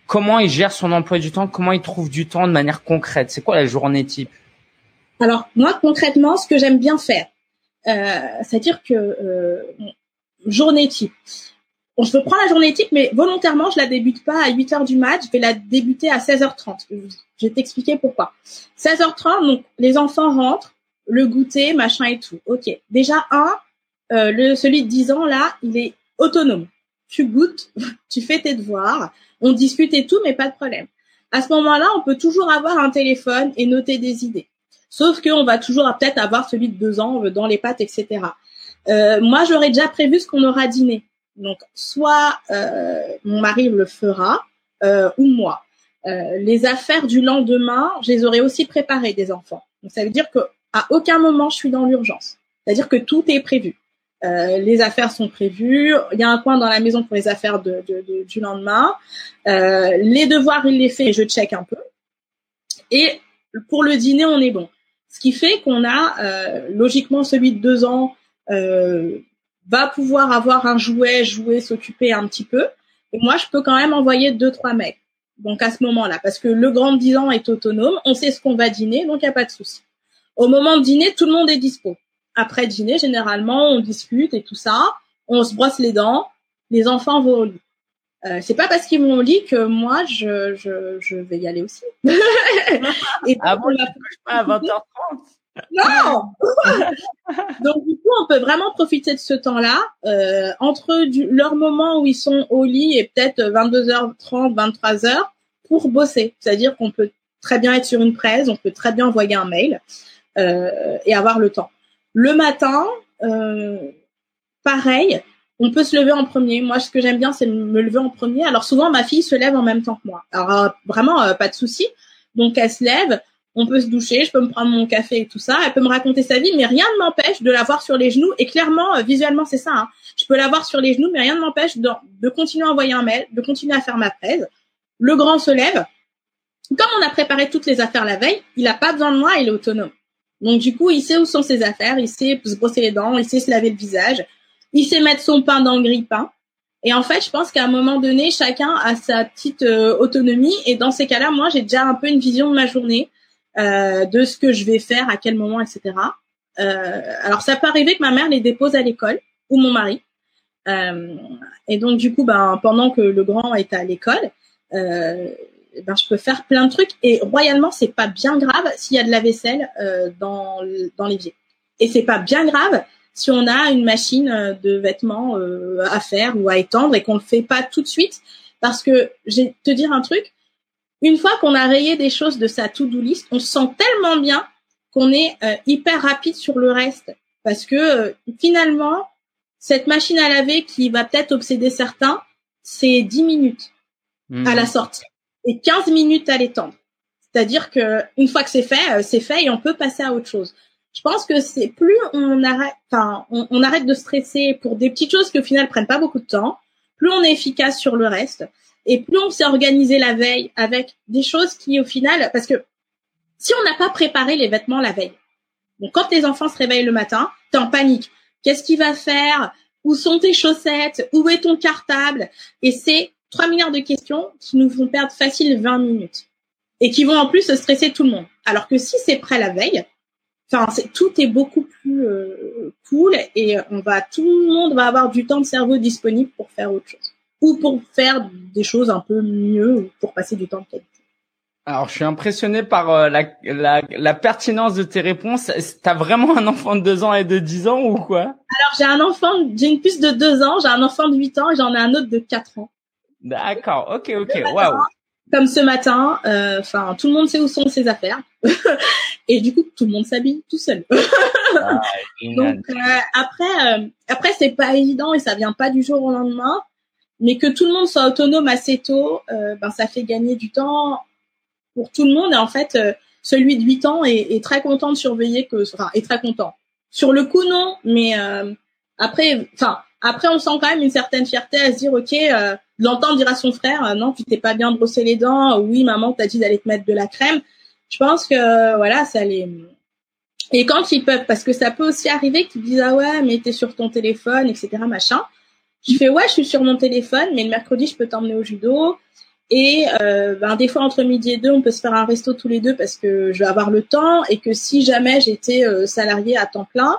comment il gère son emploi du temps? Comment il trouve du temps de manière concrète? C'est quoi la journée type? Alors moi concrètement, ce que j'aime bien faire, euh, c'est-à-dire que euh, journée type. Je peux prendre la journée type, mais volontairement, je la débute pas à 8 heures du match. Je vais la débuter à 16h30. Je vais t'expliquer pourquoi. 16h30, donc les enfants rentrent, le goûter, machin et tout. Ok. Déjà un, euh, le, celui de 10 ans, là, il est autonome. Tu goûtes, tu fais tes devoirs, on discute et tout, mais pas de problème. À ce moment-là, on peut toujours avoir un téléphone et noter des idées. Sauf qu'on va toujours peut-être avoir celui de 2 ans dans les pattes, etc. Euh, moi, j'aurais déjà prévu ce qu'on aura dîné. Donc, soit euh, mon mari le fera, euh, ou moi. Euh, les affaires du lendemain, je les aurais aussi préparées des enfants. Donc, ça veut dire que à aucun moment je suis dans l'urgence. C'est-à-dire que tout est prévu. Euh, les affaires sont prévues. Il y a un coin dans la maison pour les affaires de, de, du lendemain. Euh, les devoirs, il les fait je check un peu. Et pour le dîner, on est bon. Ce qui fait qu'on a euh, logiquement celui de deux ans va pouvoir avoir un jouet, jouer, s'occuper un petit peu. Et moi, je peux quand même envoyer deux trois mecs. Donc à ce moment-là, parce que le grand de 10 ans est autonome, on sait ce qu'on va dîner, donc il n'y a pas de souci. Au moment de dîner, tout le monde est dispo après dîner, généralement, on discute et tout ça, on se brosse les dents, les enfants vont au lit. Euh, c'est pas parce qu'ils vont au lit que moi je, je, je vais y aller aussi. et ah bon, pas à 20h30 Non Donc du coup, on peut vraiment profiter de ce temps-là euh, entre leur moment où ils sont au lit et peut-être 22h30, 23h pour bosser. C'est-à-dire qu'on peut très bien être sur une presse, on peut très bien envoyer un mail euh, et avoir le temps. Le matin, euh, pareil, on peut se lever en premier. Moi, ce que j'aime bien, c'est me lever en premier. Alors souvent, ma fille se lève en même temps que moi. Alors vraiment, pas de souci. Donc elle se lève, on peut se doucher, je peux me prendre mon café et tout ça. Elle peut me raconter sa vie, mais rien ne m'empêche de la voir sur les genoux. Et clairement, visuellement, c'est ça. Hein. Je peux la voir sur les genoux, mais rien ne m'empêche de, de, continuer à envoyer un mail, de continuer à faire ma presse. Le grand se lève. Comme on a préparé toutes les affaires la veille, il n'a pas besoin de moi, il est autonome. Donc du coup, il sait où sont ses affaires, il sait se brosser les dents, il sait se laver le visage, il sait mettre son pain dans le grille-pain. Et en fait, je pense qu'à un moment donné, chacun a sa petite euh, autonomie. Et dans ces cas-là, moi, j'ai déjà un peu une vision de ma journée, euh, de ce que je vais faire, à quel moment, etc. Euh, alors, ça peut arriver que ma mère les dépose à l'école ou mon mari. Euh, et donc, du coup, ben, pendant que le grand est à l'école, ben, je peux faire plein de trucs et royalement c'est pas bien grave s'il y a de la vaisselle dans dans l'évier et c'est pas bien grave si on a une machine de vêtements euh, à faire ou à étendre et qu'on le fait pas tout de suite parce que je vais te dire un truc une fois qu'on a rayé des choses de sa to-do list on se sent tellement bien qu'on est euh, hyper rapide sur le reste parce que euh, finalement cette machine à laver qui va peut-être obséder certains c'est 10 minutes à la mmh. sortie et 15 minutes à l'étendre. C'est-à-dire que une fois que c'est fait, euh, c'est fait et on peut passer à autre chose. Je pense que c'est plus on arrête, enfin, on, arrête de stresser pour des petites choses qui au final prennent pas beaucoup de temps. plus on est efficace sur le reste, et plus on s'est organisé la veille avec des choses qui, au final, parce que si on n'a pas préparé les vêtements la veille, donc quand les enfants se réveillent le matin, t'es en panique. Qu'est-ce qu'il va faire? Où sont tes chaussettes? Où est ton cartable? Et c'est 3 milliards de questions qui nous font perdre facile 20 minutes et qui vont en plus stresser tout le monde. Alors que si c'est prêt la veille, enfin tout est beaucoup plus euh, cool et on va tout le monde va avoir du temps de cerveau disponible pour faire autre chose ou pour faire des choses un peu mieux ou pour passer du temps de qualité. Alors, je suis impressionné par euh, la, la, la, pertinence de tes réponses. T'as vraiment un enfant de 2 ans et de 10 ans ou quoi? Alors, j'ai un enfant, j'ai une puce de 2 ans, j'ai un enfant de 8 ans et j'en ai un autre de 4 ans. D'accord, ok, ok, waouh. Comme ce matin, euh, enfin, tout le monde sait où sont ses affaires. et du coup, tout le monde s'habille tout seul. ah, Donc, euh, après, après, c'est pas évident et ça vient pas du jour au lendemain. Mais que tout le monde soit autonome assez tôt, ben, ça fait gagner du temps pour tout le monde. Et en fait, euh, celui de 8 ans est, très content de surveiller que, enfin, est très content. Sur le coup, non, mais euh, après, enfin, après, on sent quand même une certaine fierté à se dire, ok, euh, l'entendre dire à son frère, euh, non, tu t'es pas bien brossé les dents. Oui, maman t'a dit d'aller te mettre de la crème. Je pense que voilà, ça les et quand ils peuvent, parce que ça peut aussi arriver qu'ils disent ah ouais, mais t'es sur ton téléphone, etc. machin. Je fais ouais, je suis sur mon téléphone, mais le mercredi je peux t'emmener au judo. Et euh, ben, des fois entre midi et deux, on peut se faire un resto tous les deux parce que je vais avoir le temps et que si jamais j'étais euh, salarié à temps plein,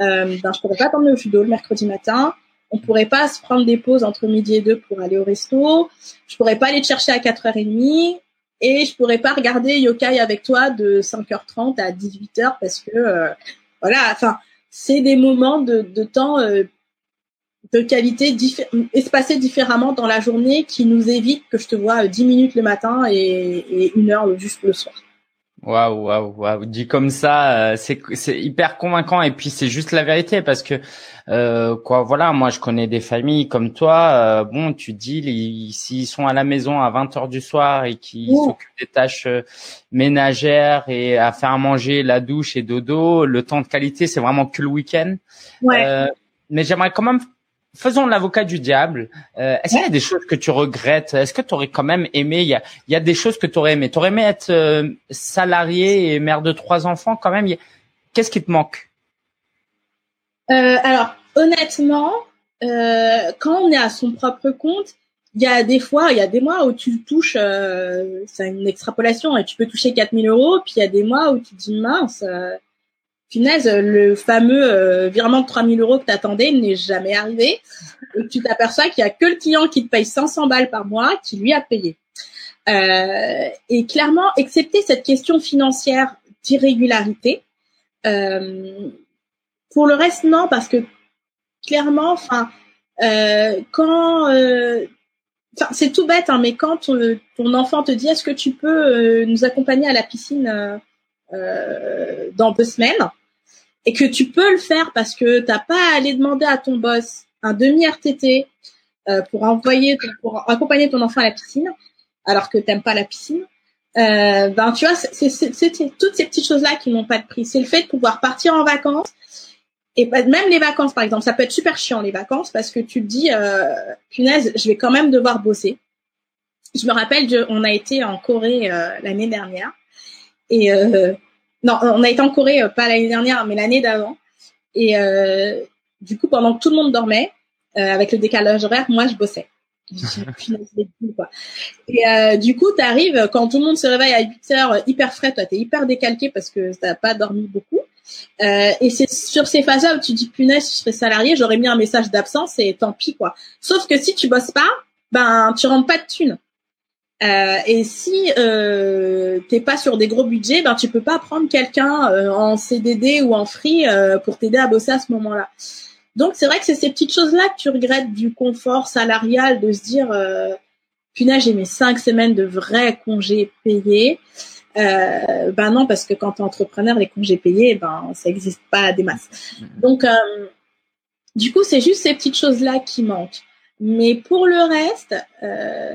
euh, ben je pourrais pas t'emmener au judo le mercredi matin. On pourrait pas se prendre des pauses entre midi et deux pour aller au resto. Je pourrais pas aller te chercher à 4h30 et je pourrais pas regarder Yokai avec toi de 5h30 à 18h parce que euh, voilà, enfin c'est des moments de, de temps euh, de qualité espacée différemment dans la journée qui nous évite que je te vois 10 minutes le matin et, une heure juste le soir. Waouh, waouh, waouh. Dit comme ça, euh, c'est c'est hyper convaincant et puis c'est juste la vérité parce que euh, quoi, voilà, moi je connais des familles comme toi. Euh, bon, tu dis s'ils sont à la maison à 20 heures du soir et qu'ils s'occupent des tâches euh, ménagères et à faire manger, la douche et dodo, le temps de qualité c'est vraiment que le week-end. Ouais. mais j'aimerais quand même faisons l'avocat du diable. Euh, est-ce qu'il y a des choses que tu regrettes? Est-ce que tu aurais quand même aimé Il y a, il y a des choses que tu aurais aimé. Tu aurais aimé être euh, salarié et mère de trois enfants quand même? Qu'est-ce qui te manque? Euh, Alors honnêtement, euh, quand on est à son propre compte, il y a des fois, il y a des mois où tu touches, euh, c'est une extrapolation, et tu peux toucher 4000 euros, puis il y a des mois où tu te dis mince Finaise, le fameux euh, virement de 3000 euros que tu attendais n'est jamais arrivé. Tu t'aperçois qu'il y a que le client qui te paye 500 balles par mois qui lui a payé. Euh, et clairement, excepté cette question financière d'irrégularité, euh, pour le reste, non, parce que clairement, enfin, euh, quand, euh, c'est tout bête, hein, mais quand ton, ton, enfant te dit est-ce que tu peux nous accompagner à la piscine euh, dans deux semaines et que tu peux le faire parce que t'as pas à aller demander à ton boss un demi RTT euh, pour envoyer pour accompagner ton enfant à la piscine alors que t'aimes pas la piscine. Euh, ben tu vois c'est toutes ces petites choses là qui n'ont pas de prix. C'est le fait de pouvoir partir en vacances et même les vacances par exemple ça peut être super chiant les vacances parce que tu te dis euh, punaise je vais quand même devoir bosser. Je me rappelle on a été en Corée euh, l'année dernière et euh, non, on a été en Corée euh, pas l'année dernière, mais l'année d'avant. Et euh, du coup, pendant que tout le monde dormait, avec le décalage horaire, moi, je bossais. quoi. Et euh, du coup, tu arrives, quand tout le monde se réveille à 8 heures, hyper frais, toi, t'es hyper décalqué parce que t'as pas dormi beaucoup. Euh, et c'est sur ces phases-là où tu dis, punaise, si je serais salarié, j'aurais mis un message d'absence et tant pis, quoi. Sauf que si tu bosses pas, ben, tu rentres pas de thunes. Euh, et si euh, t'es pas sur des gros budgets, ben tu peux pas prendre quelqu'un euh, en CDD ou en free euh, pour t'aider à bosser à ce moment-là. Donc c'est vrai que c'est ces petites choses-là que tu regrettes du confort salarial, de se dire euh, punaise j'ai mes cinq semaines de vrais congés payés. Euh, ben non parce que quand t'es entrepreneur les congés payés ben ça existe pas à des masses. Mm-hmm. Donc du coup c'est juste ces petites choses-là qui manquent. Mais pour le reste, euh,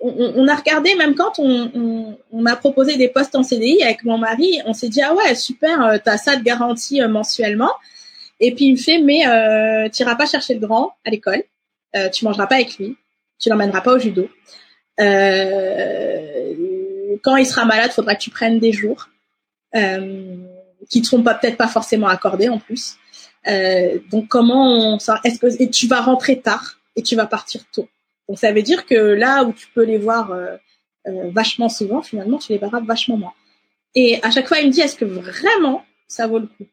on, a regardé même quand on, m'a proposé des postes en CDI avec mon mari, on s'est dit ah ouais super, euh, t'as ça de garantie euh, mensuellement. Et puis il me fait mais euh, t'iras pas chercher le grand à l'école. tu mangeras pas avec lui, tu l'emmèneras pas au judo. Quand il sera malade, faudra que tu prennes des jours euh, qui ne seront peut-être pas forcément accordés en plus. Donc comment on, est-ce que et tu vas rentrer tard et tu vas partir tôt? Donc ça veut dire que là où tu peux les voir euh, euh, vachement souvent, finalement tu les verras vachement moins. Et à chaque fois il me dit est-ce que vraiment ça vaut le coup?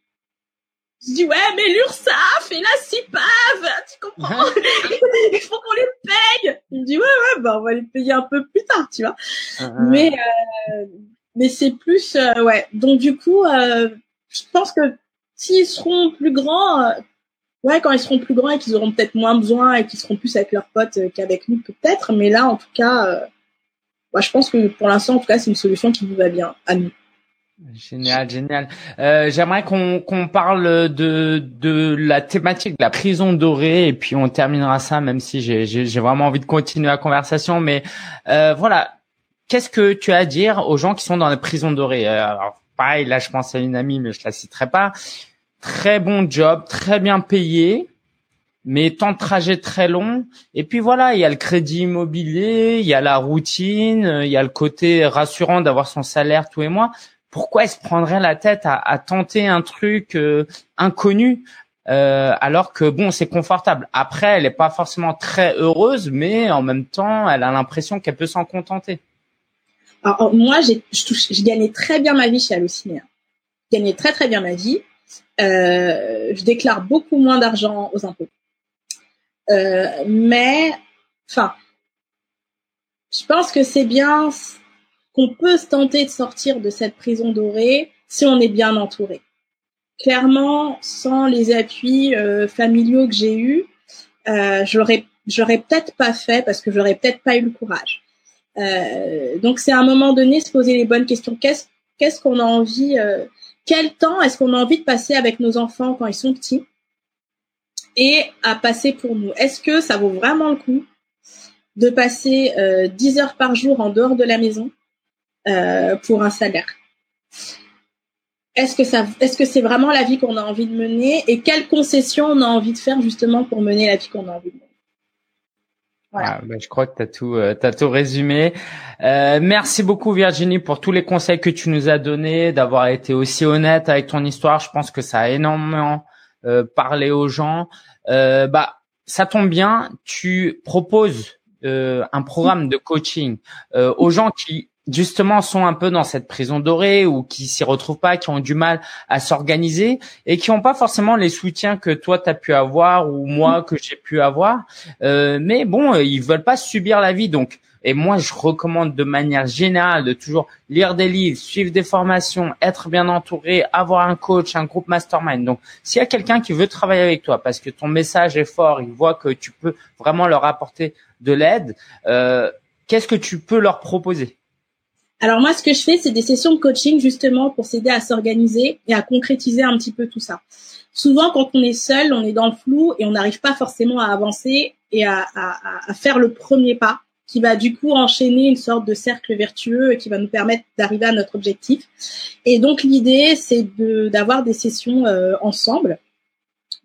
Je dis ouais mais l'URSSAF et la CIPAV, tu comprends? Il faut qu'on les paye. Il me dit ouais ouais bah on va les payer un peu plus tard, tu vois. Mais euh, mais c'est plus euh, ouais. Donc du coup, euh, je pense que s'ils seront plus grands, euh, ouais quand ils seront plus grands et qu'ils auront peut-être moins besoin et qu'ils seront plus avec leurs potes qu'avec nous peut-être. Mais là en tout cas, moi je pense que pour l'instant en tout cas c'est une solution qui vous va bien à nous. Génial, génial. Euh, J'aimerais qu'on parle de de la thématique de la prison dorée et puis on terminera ça, même si j'ai vraiment envie de continuer la conversation. Mais euh, voilà, qu'est-ce que tu as à dire aux gens qui sont dans la prison dorée euh, Alors pareil, là je pense à une amie, mais je la citerai pas. Très bon job, très bien payé, mais temps de trajet très long. Et puis voilà, il y a le crédit immobilier, il y a la routine, il y a le côté rassurant d'avoir son salaire tous les mois pourquoi elle se prendrait la tête à, tenter un truc euh, inconnu euh, alors que bon c'est confortable. Après, elle n'est pas forcément très heureuse, mais en même temps, elle a l'impression qu'elle peut s'en contenter. Alors, moi, j'ai je gagnais très bien ma vie chez Halluciné. Je gagnais très très bien ma vie. Euh, je déclare beaucoup moins d'argent aux impôts. mais, enfin, je pense que c'est bien qu'on peut se tenter de sortir de cette prison dorée si on est bien entouré. Clairement, sans les appuis euh, familiaux que j'ai eus, euh, j'aurais peut-être pas fait parce que j'aurais peut-être pas eu le courage. Euh, donc c'est à un moment donné se poser les bonnes questions. Qu'est-ce qu'on a envie euh, Quel temps est-ce qu'on a envie de passer avec nos enfants quand ils sont petits et à passer pour nous? Est-ce que ça vaut vraiment le coup de passer euh, 10 heures par jour en dehors de la maison euh, pour un salaire? Est-ce que ça, est-ce que c'est vraiment la vie qu'on a envie de mener et quelles concessions on a envie de faire justement pour mener la vie qu'on a envie de mener Ah, ben, je crois que tu as tout, euh, tout résumé. Euh, merci beaucoup Virginie pour tous les conseils que tu nous as donnés, d'avoir été aussi honnête avec ton histoire. Je pense que ça a énormément euh, parlé aux gens. Euh, bah, ça tombe bien. Tu proposes un programme de coaching aux gens qui justement sont un peu dans cette prison dorée ou qui s'y retrouvent pas, qui ont du mal à s'organiser et qui n'ont pas forcément les soutiens que toi tu as pu avoir ou moi que j'ai pu avoir. Euh, mais bon, euh, ils veulent pas subir la vie donc. Et moi, je recommande de manière générale de toujours lire des livres, suivre des formations, être bien entouré, avoir un coach, un groupe mastermind. Donc, s'il y a quelqu'un qui veut travailler avec toi parce que ton message est fort, il voit que tu peux vraiment leur apporter de l'aide, euh, qu'est-ce que tu peux leur proposer? Alors moi, ce que je fais, c'est des sessions de coaching justement pour s'aider à s'organiser et à concrétiser un petit peu tout ça. Souvent, quand on est seul, on est dans le flou et on n'arrive pas forcément à avancer et à, à, à, faire le premier pas qui va du coup enchaîner une sorte de cercle vertueux et qui va nous permettre d'arriver à notre objectif. Et donc l'idée, c'est d'avoir des sessions euh, ensemble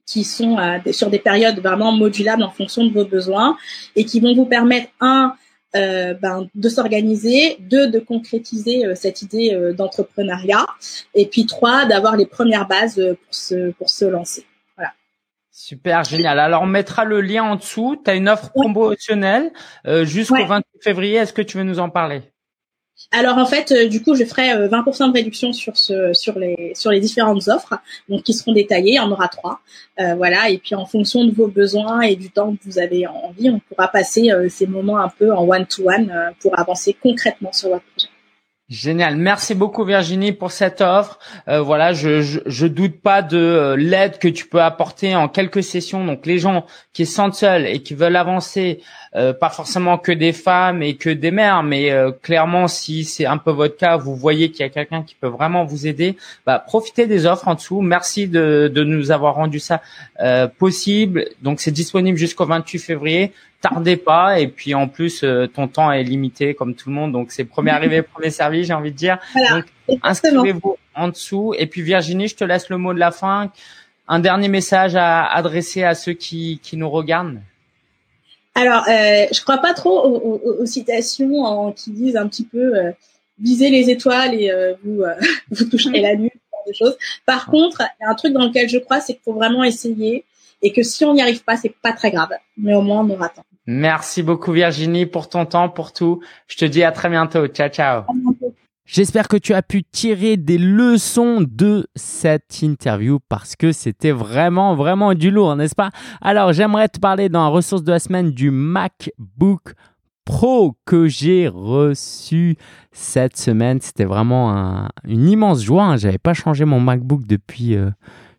qui sont euh, sur des périodes vraiment modulables en fonction de vos besoins et qui vont vous permettre un euh, ben, de s'organiser, deux, de concrétiser euh, cette idée euh, d'entrepreneuriat, et puis trois, d'avoir les premières bases pour se, pour se lancer. Voilà. Super, génial. Alors, on mettra le lien en dessous. Tu as une offre promotionnelle jusqu'au 28 février. Est-ce que tu veux nous en parler? Alors en fait, euh, du coup, je ferai 20% euh, de réduction sur ce, sur les, sur les différentes offres, donc qui seront détaillées. Il en aura trois, euh, voilà. Et puis en fonction de vos besoins et du temps que vous avez envie, on pourra passer ces moments un peu en one to one pour avancer concrètement sur votre projet. Génial. Merci beaucoup Virginie pour cette offre. Euh, voilà, je, je, doute pas de euh, l'aide que tu peux apporter en quelques sessions. Donc les gens qui se sentent seuls et qui veulent avancer, euh, pas forcément que des femmes et que des mères, mais clairement si c'est un peu votre cas, vous voyez qu'il y a quelqu'un qui peut vraiment vous aider, bah, profitez des offres en dessous. Merci de, de nous avoir rendu ça possible. Donc c'est disponible jusqu'au 28 février tardez pas. Et puis en plus euh, ton temps est limité comme tout le monde. Donc c'est premier arrivé premier servi j'ai envie de dire. Donc inscrivez-vous en dessous. Et puis Virginie je te laisse le mot de la fin. Un dernier message à adresser à ceux qui, qui nous regardent. Alors, euh, je crois pas trop aux, citations en, qui disent un petit peu euh, visez les étoiles et euh, vous euh, vous toucherez la lune, des choses. Par contre, il y a un truc dans lequel je crois, c'est qu'il faut vraiment essayer. Et que si on n'y arrive pas, c'est pas très grave, mais au moins on aura temps. Merci beaucoup Virginie pour ton temps, pour tout. Je te dis à très bientôt. Ciao, ciao. J'espère que tu as pu tirer des leçons de cette interview parce que c'était vraiment, vraiment du lourd, n'est-ce pas? Alors, j'aimerais te parler dans la ressource de la semaine du MacBook Pro que j'ai reçu cette semaine. C'était vraiment une immense joie. Hein. J'avais pas changé mon MacBook depuis, euh,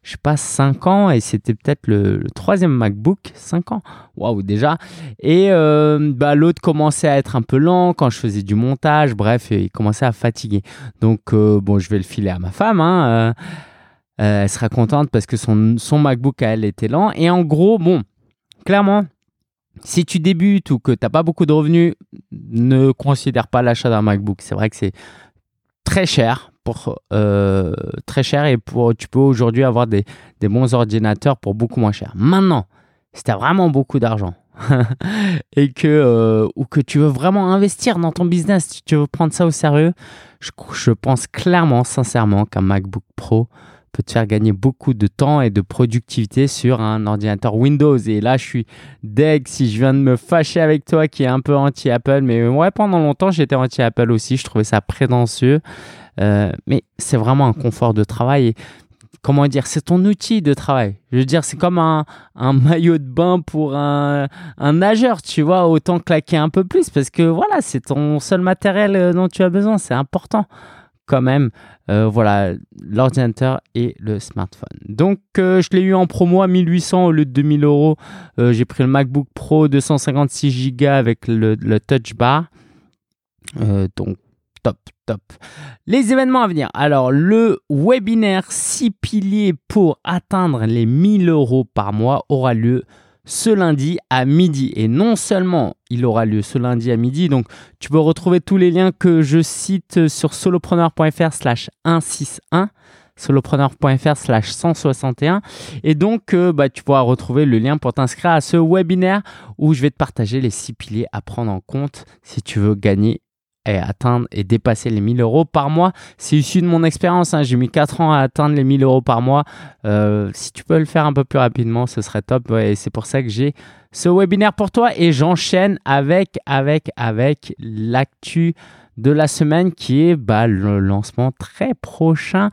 je sais pas, 5 ans et c'était peut-être le, troisième MacBook, 5 ans, waouh déjà. Et euh, bah, l'autre commençait à être un peu lent quand je faisais du montage, bref, il commençait à fatiguer. Donc euh, bon, je vais le filer à ma femme, hein, euh, elle sera contente parce que son, son MacBook à elle était lent. Et en gros, bon, clairement, si tu débutes ou que tu n'as pas beaucoup de revenus, ne considère pas l'achat d'un MacBook. C'est vrai que c'est très cher euh, très cher et pour, tu peux aujourd'hui avoir des, des, bons ordinateurs pour beaucoup moins cher. Maintenant, si tu as vraiment beaucoup d'argent et que, euh, ou que tu veux vraiment investir dans ton business, si tu veux prendre ça au sérieux, je, je pense clairement, sincèrement, qu'un MacBook Pro peut te faire gagner beaucoup de temps et de productivité sur un ordinateur Windows. Et là, je suis deg si je viens de me fâcher avec toi qui est un peu anti-Apple. Mais ouais, pendant longtemps, j'étais anti-Apple aussi. Je trouvais ça prétentieux. Euh, mais c'est vraiment un confort de travail. comment dire, c'est ton outil de travail. Je veux dire, c'est comme un, maillot de bain pour un, nageur, tu vois, autant claquer un peu plus parce que voilà, c'est ton seul matériel euh, dont tu as besoin, c'est important quand même. Euh, voilà, l'ordinateur et le smartphone. Donc, je l'ai eu en promo à 1800 au lieu de 2000 euros. J'ai pris le MacBook Pro 256 Go avec le Touch Bar. donc, top, Les événements à venir. Alors, le webinaire 6 piliers pour atteindre les 1000 euros par mois aura lieu ce lundi à midi. Et non seulement il aura lieu ce lundi à midi, donc tu peux retrouver tous les liens que je cite sur solopreneur.fr slash 161 solopreneur.fr slash 161 et donc euh, bah, tu pourras retrouver le lien pour t'inscrire à ce webinaire où je vais te partager les six piliers à prendre en compte si tu veux gagner et atteindre et dépasser les 1000 euros par mois. C'est issu de mon expérience. Hein. J'ai mis 4 ans à atteindre les 1000 euros par mois. Euh, si tu peux le faire un peu plus rapidement, ce serait top. c'est pour ça que j'ai ce webinaire pour toi. Et j'enchaîne avec, avec, avec l'actu de la semaine qui est bah, le lancement très prochain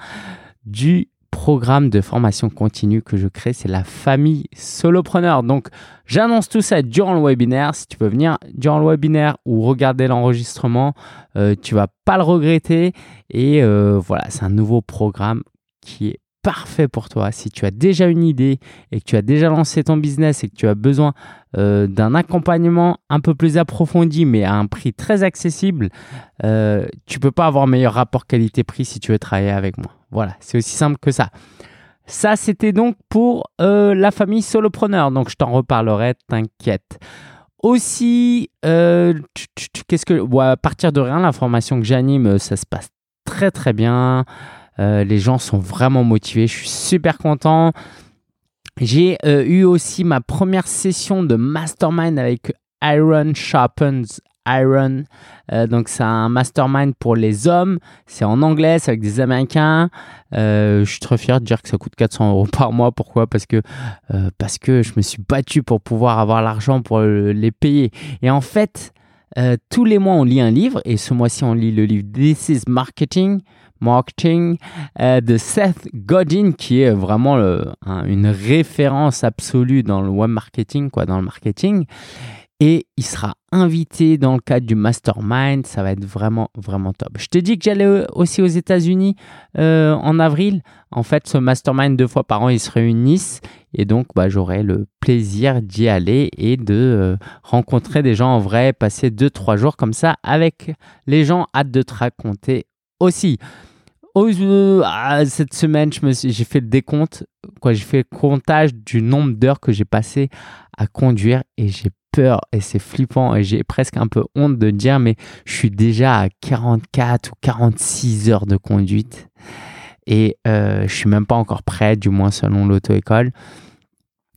du programme de formation continue que je crée, c'est la famille solopreneur. Donc, j'annonce tout ça durant le webinaire. Si tu peux venir durant le webinaire ou regarder l'enregistrement, euh, tu vas pas le regretter. Et euh, voilà, c'est un nouveau programme qui est parfait pour toi. Si tu as déjà une idée et que tu as déjà lancé ton business et que tu as besoin euh, d'un accompagnement un peu plus approfondi mais à un prix très accessible, euh, tu peux pas avoir meilleur rapport qualité-prix si tu veux travailler avec moi. Voilà, c'est aussi simple que ça. Ça, c'était donc pour euh, la famille solopreneur. Donc, je t'en reparlerai, t'inquiète. Aussi, euh, qu'est-ce que, à partir de rien, la formation que j'anime, ça se passe très très bien. Euh, les gens sont vraiment motivés. Je suis super content. J'ai eu aussi ma première session de mastermind avec Iron Sharpens Iron. Euh, donc c'est un mastermind pour les hommes. C'est en anglais, c'est avec des Américains. Euh, je suis très fier de dire que ça coûte 400 euros par mois. Pourquoi? Parce que euh, parce que je me suis battu pour pouvoir avoir l'argent pour les payer. Et en fait, tous les mois on lit un livre. Et ce mois-ci on lit le livre This is Marketing. Marketing de Seth Godin, qui est vraiment une référence absolue dans le web marketing, quoi, dans le marketing et il sera invité dans le cadre du mastermind. Ça va être vraiment, vraiment top. Je te dis que j'allais aussi aux États-Unis euh, en avril. En fait, ce mastermind, deux fois par an, ils se réunissent. Et donc, bah, j'aurai le plaisir d'y aller et de euh, rencontrer des gens en vrai, passer deux, trois jours comme ça avec les gens. Hâte de te raconter aussi. Euh, cette semaine, j'ai fait le décompte, quoi, j'ai fait le comptage du nombre d'heures que j'ai passé à conduire et j'ai peur et c'est flippant et j'ai presque un peu honte de dire, mais je suis déjà à 44 ou 46 heures de conduite et euh, je suis même pas encore prêt, du moins selon l'auto-école.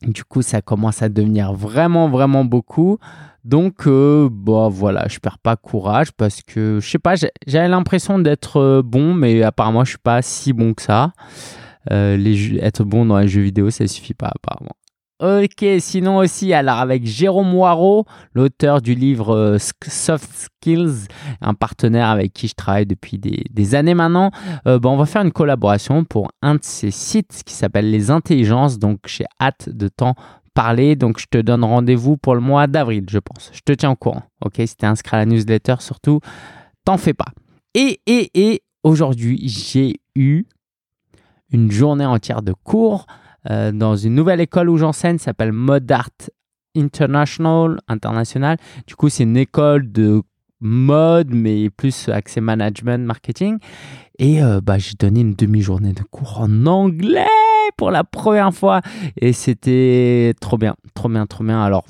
Du coup, ça commence à devenir vraiment, vraiment beaucoup. Donc, euh, bah voilà, je perds pas courage parce que je sais pas, j'avais l'impression d'être euh, bon, mais apparemment, je suis pas si bon que ça. Euh, être bon dans les jeux vidéo, ça suffit pas apparemment. Ok, sinon aussi, alors avec Jérôme Waro, l'auteur du livre euh, Soft Skills, un partenaire avec qui je travaille depuis des, années maintenant, euh, bah, on va faire une collaboration pour un de ses sites qui s'appelle Les Intelligences. Donc j'ai hâte de t'en parler. Donc je te donne rendez-vous pour le mois d'avril, je pense. Je te tiens au courant. Ok, si t'es inscrit à la newsletter, surtout, t'en fais pas. Et, et, et aujourd'hui, j'ai eu une journée entière de cours euh, dans une nouvelle école où j'enseigne, s'appelle Mod Art International, international. Du coup, c'est une école de mode, mais plus accès management, marketing. Et euh, bah, j'ai donné une demi-journée de cours en anglais pour la première fois. Et c'était trop bien, trop bien, trop bien. Alors,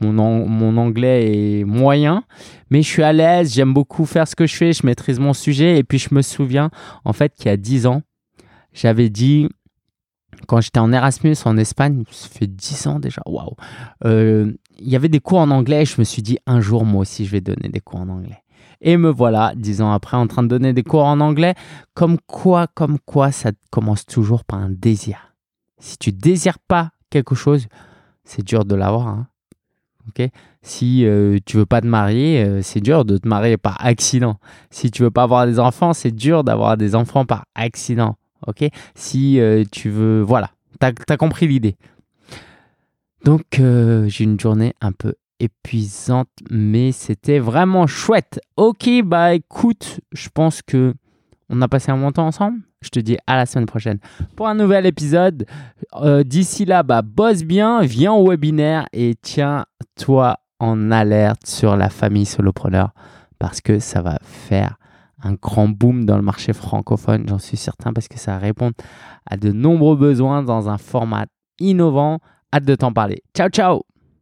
mon, mon, anglais est moyen, mais je suis à l'aise, j'aime beaucoup faire ce que je fais, je maîtrise mon sujet. Et puis, je me souviens, en fait, qu'il y a 10 ans, j'avais dit quand j'étais en Erasmus en Espagne, ça fait 10 ans déjà, waouh, euh, il y avait des cours en anglais et je me suis dit un jour moi aussi je vais donner des cours en anglais. Et me voilà, dix ans après, en train de donner des cours en anglais. Comme quoi, comme quoi, ça commence toujours par un désir. Si tu désires pas quelque chose, c'est dur de l'avoir. Hein. Ok? Si euh, tu veux pas te marier, euh, c'est dur de te marier par accident. Si tu veux pas avoir des enfants, c'est dur d'avoir des enfants par accident ok? Si euh, tu veux, voilà, tu as, compris l'idée. Donc, euh, j'ai une journée un peu épuisante, mais c'était vraiment chouette. Ok, bah écoute, je pense que on a passé un bon temps ensemble. Je te dis à la semaine prochaine pour un nouvel épisode. Euh, d'ici là, bah, bosse bien, viens au webinaire et tiens-toi en alerte sur la famille solopreneur parce que ça va faire un grand boom dans le marché francophone, j'en suis certain, parce que ça répond à de nombreux besoins dans un format innovant. Hâte de t'en parler. Ciao, ciao